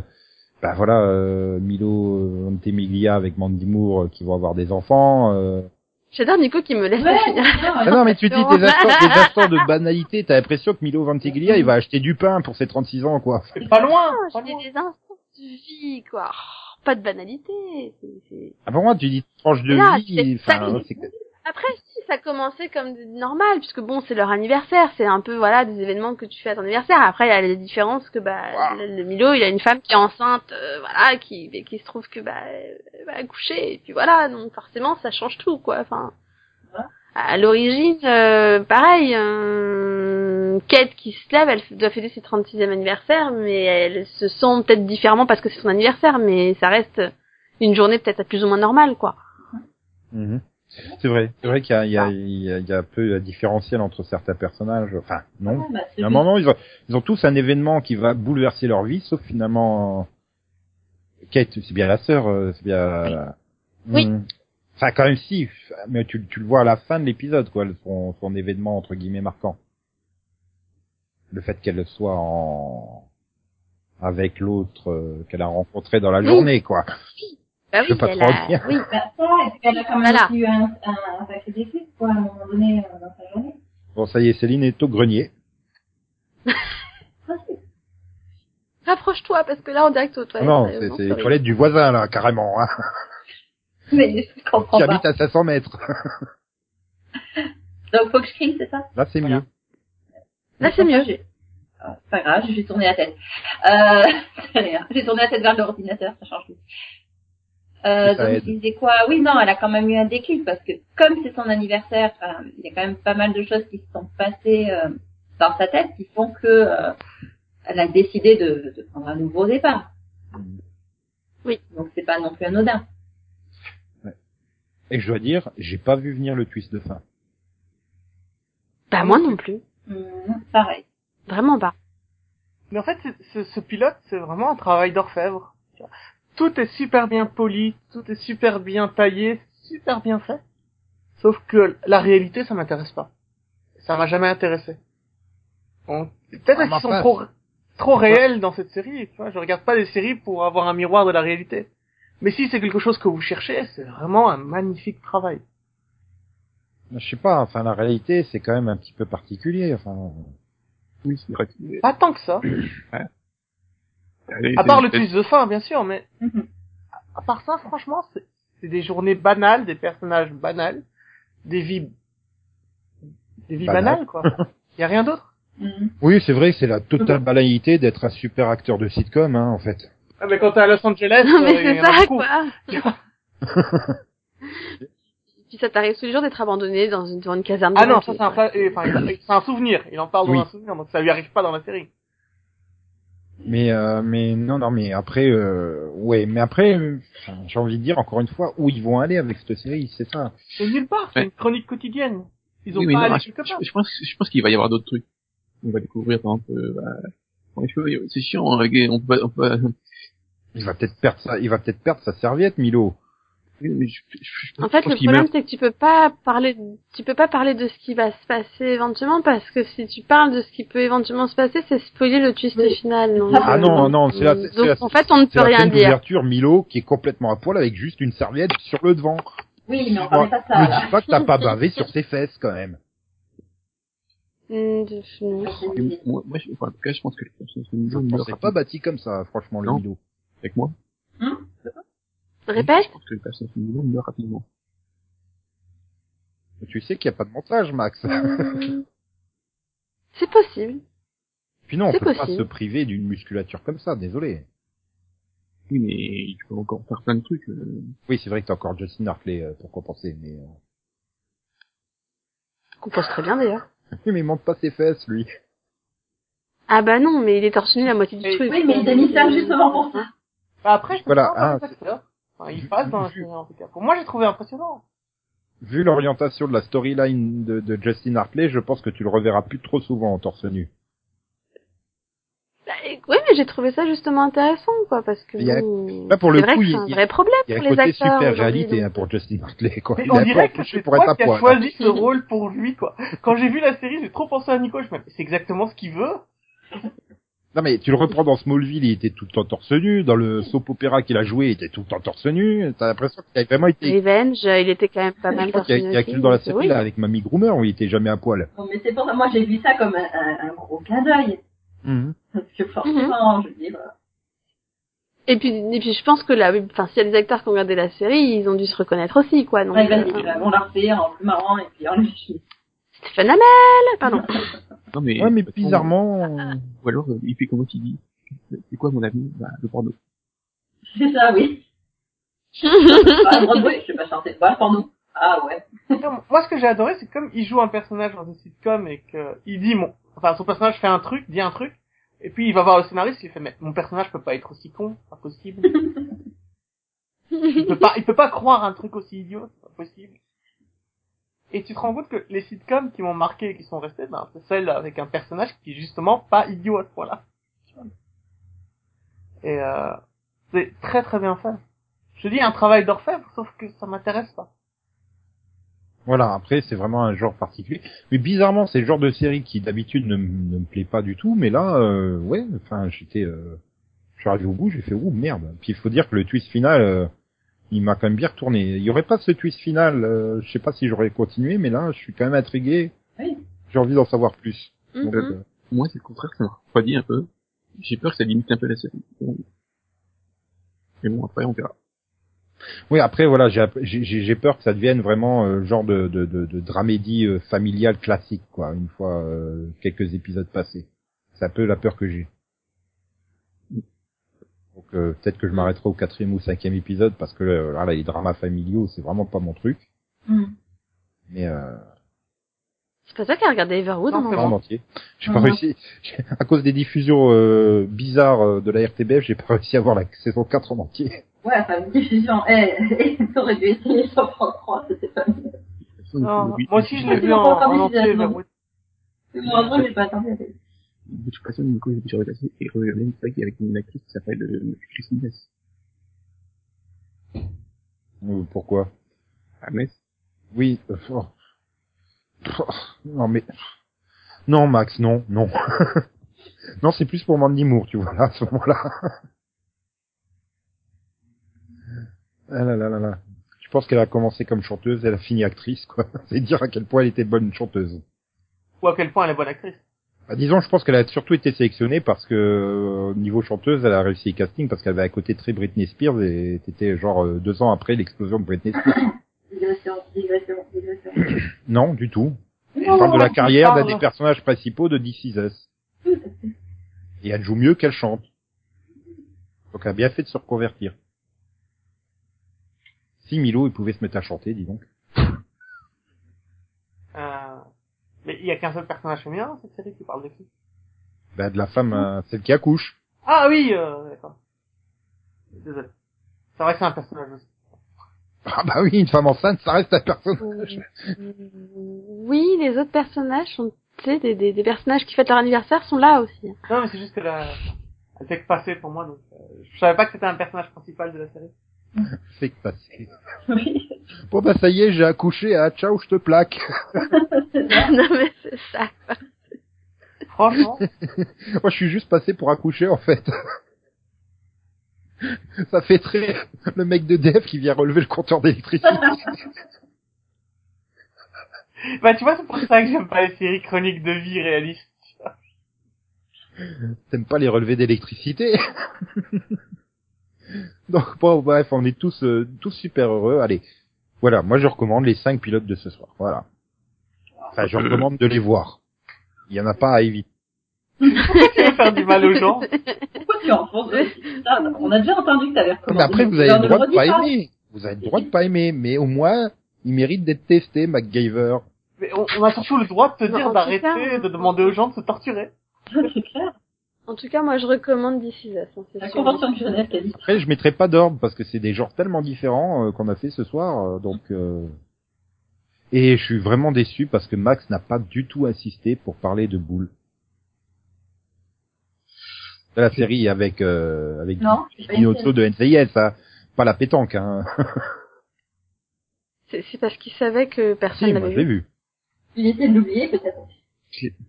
bah voilà, euh, Milo Ventimiglia avec Mandy Moore qui vont avoir des enfants. J'adore Nico qui me laisse Ouais, finir. Ah non, mais tu dis des instants, des instants de banalité, t'as l'impression que Milo Ventiglia, il va acheter du pain pour ses 36 ans, quoi. C'est pas loin. Pas je loin. dis des instants de vie, quoi. Oh, pas de banalité. Ah, pour moi, tu dis tranche de Là, vie, enfin, Après, si, ça commençait comme normal, puisque bon, c'est leur anniversaire, c'est un peu, voilà, des événements que tu fais à ton anniversaire. Après, il y a les différences que, bah, Wow. le, Milo, il a une femme qui est enceinte, euh, voilà, qui, qui se trouve que, bah, elle va accoucher, et puis voilà, donc forcément, ça change tout, quoi, enfin. Voilà. À l'origine, euh, pareil, euh, Kate qui se lève, elle doit fêter ses 36e anniversaire, mais elle se sent peut-être différemment parce que c'est son anniversaire, mais ça reste une journée peut-être plus ou moins normale, quoi. Mhm. C'est vrai, c'est vrai qu'il y a, il y, a, il y, a, il y a un peu un différentiel entre certains personnages. Enfin, non. Ouais, bah, À un moment, ils ont, ils ont tous un événement qui va bouleverser leur vie, sauf finalement euh, Kate, c'est bien la sœur, euh, c'est bien. Oui. Hmm. Enfin, quand même si, mais tu, tu le vois à la fin de l'épisode, quoi, son, son événement entre guillemets marquant. Le fait qu'elle soit en avec l'autre euh, qu'elle a rencontré dans la Oui. journée, quoi. Bah Je peux pas elle trop a- dire. oui. Bah, ça, et puis elle a quand même Voilà. eu un, un, un sacré déclic, quoi, à un moment donné, euh, dans sa journée. Bon, ça y est, Céline est au grenier. Rapproche-toi parce que là on direct aux toilettes. non, c'est non, c'est les toilettes du voisin, là, carrément. Hein, Mais je comprends qui pas. habite à 500 mètres. Donc, faut que je crie, c'est ça? Là, c'est Voilà. mieux. Là c'est mieux. J'ai- Ah, c'est pas grave, j'ai tourné la tête. Euh, c'est rien. J'ai tourné la tête vers l'ordinateur, ça change tout. Euh, donc aide. je disais quoi? Oui, non, elle a quand même eu un déclic parce que comme c'est son anniversaire, enfin, il y a quand même pas mal de choses qui se sont passées euh, dans sa tête qui font que euh, elle a décidé de, de prendre un nouveau départ. Oui. Donc c'est pas non plus anodin. Et je dois dire, j'ai pas vu venir le twist de fin. Bah moi non plus. Hum, pareil. Vraiment pas. Mais en fait, ce, ce pilote, c'est vraiment un travail d'orfèvre. Tout est super bien poli, tout est super bien taillé, super bien fait. Sauf que la réalité, ça m'intéresse pas. Ça m'a jamais intéressé. Peut-être Ah, qu'ils sont trop, trop réels dans cette série. Tu vois. Je regarde pas des séries pour avoir un miroir de la réalité. Mais si c'est quelque chose que vous cherchez, c'est vraiment un magnifique travail. Je sais pas, enfin la réalité c'est quand même un petit peu particulier. Enfin, Oui, c'est vrai. que- Pas tant que ça. Elle est- À part le twist de fin, bien sûr, mais Mhm. à part ça, franchement, c'est des journées banales, des personnages banals, des vies, des vies Banales. banales, quoi. Y a rien d'autre. Hum. oui, c'est vrai c'est la totale banalité d'être un super acteur de sitcom, hein, en fait. Ah, mais quand t'es à Los Angeles, Non mais euh, c'est ça quoi. Puis ça t'arrive tous les jours d'être abandonné dans une, devant une caserne. de Ah non, ça un, enfin, il c'est un souvenir. Il en parle Oui. dans un souvenir, donc ça lui arrive pas dans la série. Mais euh, mais non non mais après euh, ouais mais après euh, j'ai envie de dire encore une fois où ils vont aller avec cette série c'est ça. C'est nulle part. C'est Ouais. une chronique quotidienne. Ils ont Oui, pas non, allé je, je- je pense, je pense qu'il va y avoir d'autres trucs. On va découvrir, par exemple, euh, bah, c'est chiant, hein, on peut, on peut, Il va peut-être perdre sa il va peut-être perdre sa serviette Milo. Je, je, En fait, le problème, c'est que tu peux pas parler, tu peux pas parler de ce qui va se passer éventuellement, parce que si tu parles de ce qui peut éventuellement se passer, c'est spoiler le twist Oui. final. Donc, Ah euh, non non c'est la, c'est Donc, la- en fait, on ne c'est peut la rien dire. d'ouverture Milo qui est complètement à poil avec juste une serviette sur le devant. Oui, mais on parlait pas ça. Ne là. dis pas que t'as pas bavé sur ses fesses quand même. Je- non. Moi, moi, je, enfin, en tout cas, je pense que Je pensais pas bâti comme ça franchement le. Milo. avec moi. Répète? Que rapidement. Tu sais qu'il y a pas de montage Max. Hmm. C'est possible. Puis non on C'est peut pas se priver d'une musculature comme ça désolé. Oui, mais tu peux encore faire plein de trucs. euh. Oui c'est vrai que t'as encore Justin Hartley euh, pour compenser mais euh... Qu'on pense très bien d'ailleurs. oui mais il monte pas ses fesses lui. Ah bah non, mais il est torse nu la moitié du truc. Oui, mais il a mis ça justement pour ça. Bah, après, je peux Voilà, hein, acteurs. Enfin, ils passent dans la série, en tout cas. Pour moi, j'ai trouvé impressionnant. Vu l'orientation de la storyline de, de Justin Hartley, je pense que tu le reverras plus trop souvent en torse nu. Bah, oui, mais j'ai trouvé ça justement intéressant, quoi, parce que Il y a- là, pour le coup, il- c'est un il- vrai problème Il y a pour un les côté acteurs super réalité donc. hein, pour Justin Hartley quoi. Mais Il on a dirait que c'est pour être qui a poil. choisi ce rôle pour lui, quoi. Quand j'ai vu la série, j'ai trop pensé à Nico. Je me dis, c'est exactement ce qu'il veut. Non mais tu le reprends dans Smallville, il était tout le temps torse nu. Dans le soap opéra qu'il a joué, il était tout le temps torse nu. T'as l'impression qu'il a vraiment été. Revenge, euh, il était quand même pas mal torse qu'il y a, nu il y a aussi, que dans la série oui. là avec Mamie Groomer où il était jamais à poil. Bon, mais c'est pour ça, moi j'ai vu ça comme un, un, gros clin d'œil. Mhm. Parce que forcément, je veux dire, euh, Et puis, et puis je pense que là, enfin, s'il y a des acteurs qui ont regardé la série, ils ont dû se reconnaître aussi, quoi. Donc, ouais, vas-y, euh, euh, on l'a refait en plus marrant et puis en lui. Stéphane Hamel, pardon. Non, mais, Ouais mais de toute façon, bizarrement. Ou alors, euh, il fait comme il dit. C'est quoi mon avis? Bah, le porno. C'est ça, oui. Ah, Broadway, je sais pas chanter. Bah, porno. Ah ouais. Non, Moi, ce que j'ai adoré, c'est comme il joue un personnage dans une sitcom et que il dit mon, enfin, son personnage fait un truc, dit un truc, et puis il va voir le scénariste, il fait, mais mon personnage peut pas être aussi con, c'est pas possible. il peut pas, il peut pas croire un truc aussi idiot, c'est pas possible. Et tu te rends compte que les sitcoms qui m'ont marqué et qui sont restés, ben, c'est celles avec un personnage qui est justement pas idiot à ce point-là. Et euh, c'est très très bien fait. Je dis un travail d'orfèvre, sauf que ça m'intéresse pas. Voilà, après c'est vraiment un genre particulier. Mais bizarrement, c'est le genre de série qui d'habitude ne me plaît pas du tout, mais là, euh, ouais, enfin j'étais, euh, je suis arrivé au bout, j'ai fait ouh merde. Puis il faut dire que le twist final, euh, il m'a quand même bien retourné. Il y aurait pas ce twist final, euh, je sais pas si j'aurais continué, mais là, je suis quand même intrigué. Oui. J'ai envie d'en savoir plus. Donc, Mhm. euh, Moi, c'est le contraire, ça m'a refroidi un peu. J'ai peur que ça limite un peu la série. Mais bon, après, on verra. Oui, après voilà, j'ai peur que ça devienne vraiment euh, genre de de de, de dramédie euh, familiale classique quoi, une fois euh, quelques épisodes passés. Ça C'est un peu la peur que j'ai. Euh, peut-être que je m'arrêterai au quatrième ou cinquième épisode parce que euh, là, les dramas familiaux, c'est vraiment pas mon truc. Hmm. Mais euh, C'est pas toi qui as regardé Everwood Non, en c'est pas entier en entier. J'ai pas Mhm. réussi. À cause des diffusions euh, bizarres euh, de la RTBF, j'ai pas réussi à voir la saison 4 en entier. Ouais, enfin, une diffusion. Eh, t'aurais dû essayer sur France 3, c'était pas mieux. Non, oui, moi aussi, je l'ai vu en, en des entier, Everwood. J'ai pas attendu télé. de toute façon, Nico, j'ai déjà regardé et regardé une série avec une actrice qui s'appelle euh, Christine Metz. Euh, pourquoi? À Metz. Oui. euh. Oh, Non mais non Max, non, non. non, c'est plus pour Mandy Moore, tu vois là, à ce moment-là. ah là là là là. Je pense qu'elle a commencé comme chanteuse, elle a fini actrice, quoi. C'est dire à quel point elle était bonne chanteuse. Ou à quel point elle est bonne actrice. Bah, disons, je pense qu'elle a surtout été sélectionnée parce que euh, au niveau chanteuse, elle a réussi les castings parce qu'elle avait un côté très Britney Spears et c'était genre euh, deux ans après l'explosion de Britney Spears. Digression, digression, digression. non, du tout. Non, On parle de la carrière d'un des personnages principaux de This Is Us. Et elle joue mieux qu'elle chante. Donc elle a bien fait de se reconvertir. Si Milo, il pouvait se mettre à chanter, dis donc. Euh, mais il y a qu'un seul personnage féminin dans cette série qui parle de qui? Bah, de la femme, euh, celle qui accouche. Ah oui, euh, d'accord. Désolé. C'est vrai que c'est un personnage aussi. Ah bah oui, une femme enceinte, ça reste un personnage. Oui, les autres personnages sont, tu sais, des, des, des personnages qui fêtent leur anniversaire sont là aussi. Non, mais c'est juste que la... elle fait que passer pour moi, donc euh, je savais pas que c'était un personnage principal de la série. C'est que passer. Oui, Bon bah ça y est, j'ai accouché, ah ciao, je te plaque. non mais c'est ça. Franchement, Moi je suis juste passé pour accoucher en fait. ça fait très le mec de Dev qui vient relever le compteur d'électricité. bah tu vois, c'est pour ça que j'aime pas les séries chroniques de vie réalistes. T'aimes pas les relevés d'électricité? Donc bon, bref, on est tous euh, tous super heureux. Allez, voilà, moi je recommande les cinq pilotes de ce soir. Voilà. Enfin, je recommande de les voir. Il y en a pas à éviter. Tu veux faire du mal aux gens Pourquoi tu enfonces ça? On a déjà entendu que t'avais Mais recommandé. après, vous avez le droit de pas pas. aimer. Vous avez le droit de pas aimer, mais au moins, il mérite d'être testé, MacGyver. Mais on, on a surtout le droit de te en dire d'arrêter, de demander aux gens de se torturer. C'est clair. En tout cas, moi je recommande This Is Us, hein, La convention de Genève qu'a dit. Après, je mettrai pas d'ordre parce que c'est des genres tellement différents euh, qu'on a fait ce soir, euh, donc. euh, Et je suis vraiment déçu parce que Max n'a pas du tout insisté pour parler de Boule. De la série avec euh, avec Non, de NCIS, hein. pas la pétanque. Hein. C'est c'est parce qu'il savait que personne si, l'ai vu. vu. Il essaie de l'oublier, peut-être.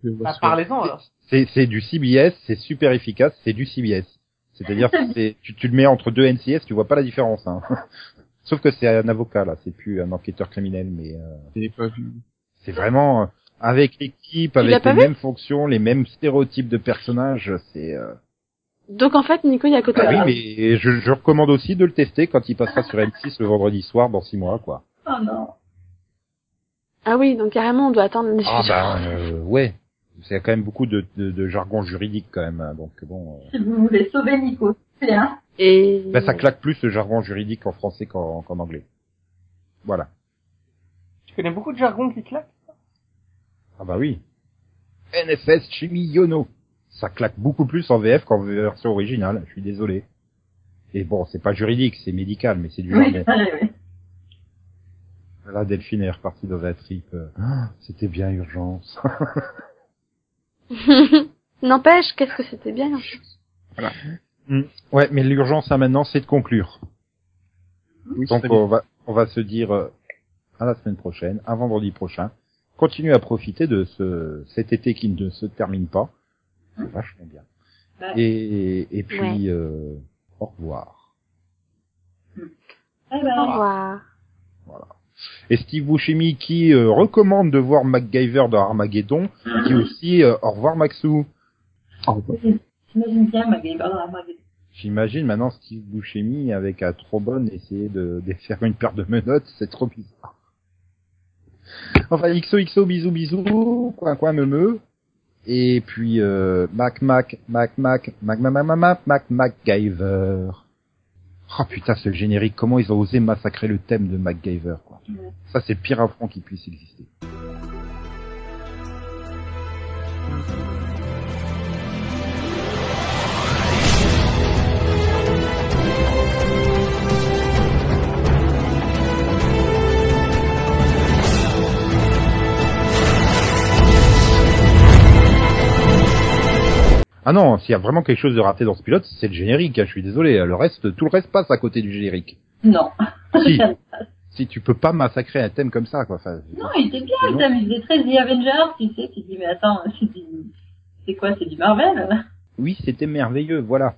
Bah, parlez-en alors. C'est c'est du CBS, c'est super efficace, c'est du CBS. C'est-à-dire que c'est tu, tu le mets entre deux NCS, tu vois pas la différence. Hein. Sauf que c'est un avocat là, c'est plus un enquêteur criminel, mais euh, c'est vraiment euh, avec l'équipe, avec les mêmes fonctions, les mêmes stéréotypes de personnages. C'est euh... Donc en fait, Nico, il y a côté. bah oui, mais je, je recommande aussi de le tester quand il passera sur M6 le vendredi soir dans six mois, quoi. Oh non. Ah oui, donc carrément, on doit attendre la Ah bah euh, ouais, c'est quand même beaucoup de, de, de jargon juridique quand même, hein, donc bon. euh, Si vous voulez sauver Nico, c'est un. Et bah, ça claque plus le jargon juridique en français qu'en anglais. Voilà. Tu connais beaucoup de jargon qui claque Ah bah oui. NFS Chimie Yono. Ça claque beaucoup plus en VF qu'en version originale, je suis désolé. Et bon, c'est pas juridique, c'est médical, mais c'est du Oui, jargon. oui, oui. Là, Delphine est repartie dans un trip. euh, Ah, C'était bien urgence. N'empêche, qu'est-ce que c'était bien. Hmm. Ouais, mais l'urgence à maintenant, c'est de conclure. Oui, Donc on va, on va se dire euh, à la semaine prochaine, à vendredi prochain. Continuez à profiter de ce cet été qui ne se termine pas. C'est vachement bien. Ouais. Et, et puis euh, au revoir. Eh Au revoir. Et Steve Buscemi qui euh, recommande de voir MacGyver dans Armageddon, dit aussi euh, au revoir Maxou. J'imagine bien ma game dans magie. J'imagine maintenant Steve Buscemi avec un trombone essayer de, de faire une paire de menottes, c'est trop bizarre. Enfin XOXO bisous bisous, coin coin me me. Et puis euh, Mac Mac Mac Mac Mac Mac Mac Mac Mac MacGyver. Oh putain, ce générique, comment ils ont osé massacrer le thème de MacGyver, quoi. Ça, c'est le pire affront qui puisse exister. Ah non, s'il y a vraiment quelque chose de raté dans ce pilote, c'est le générique, hein, je suis désolé. Le reste, tout le reste passe à côté du générique. Non. Si. Si tu peux pas massacrer un thème comme ça, quoi. Enfin, non, il était bien, C'est il long. s'amusait très The Avengers, tu sais, tu dis, mais attends, c'est du, c'est quoi, c'est du Marvel? oui, c'était merveilleux, voilà.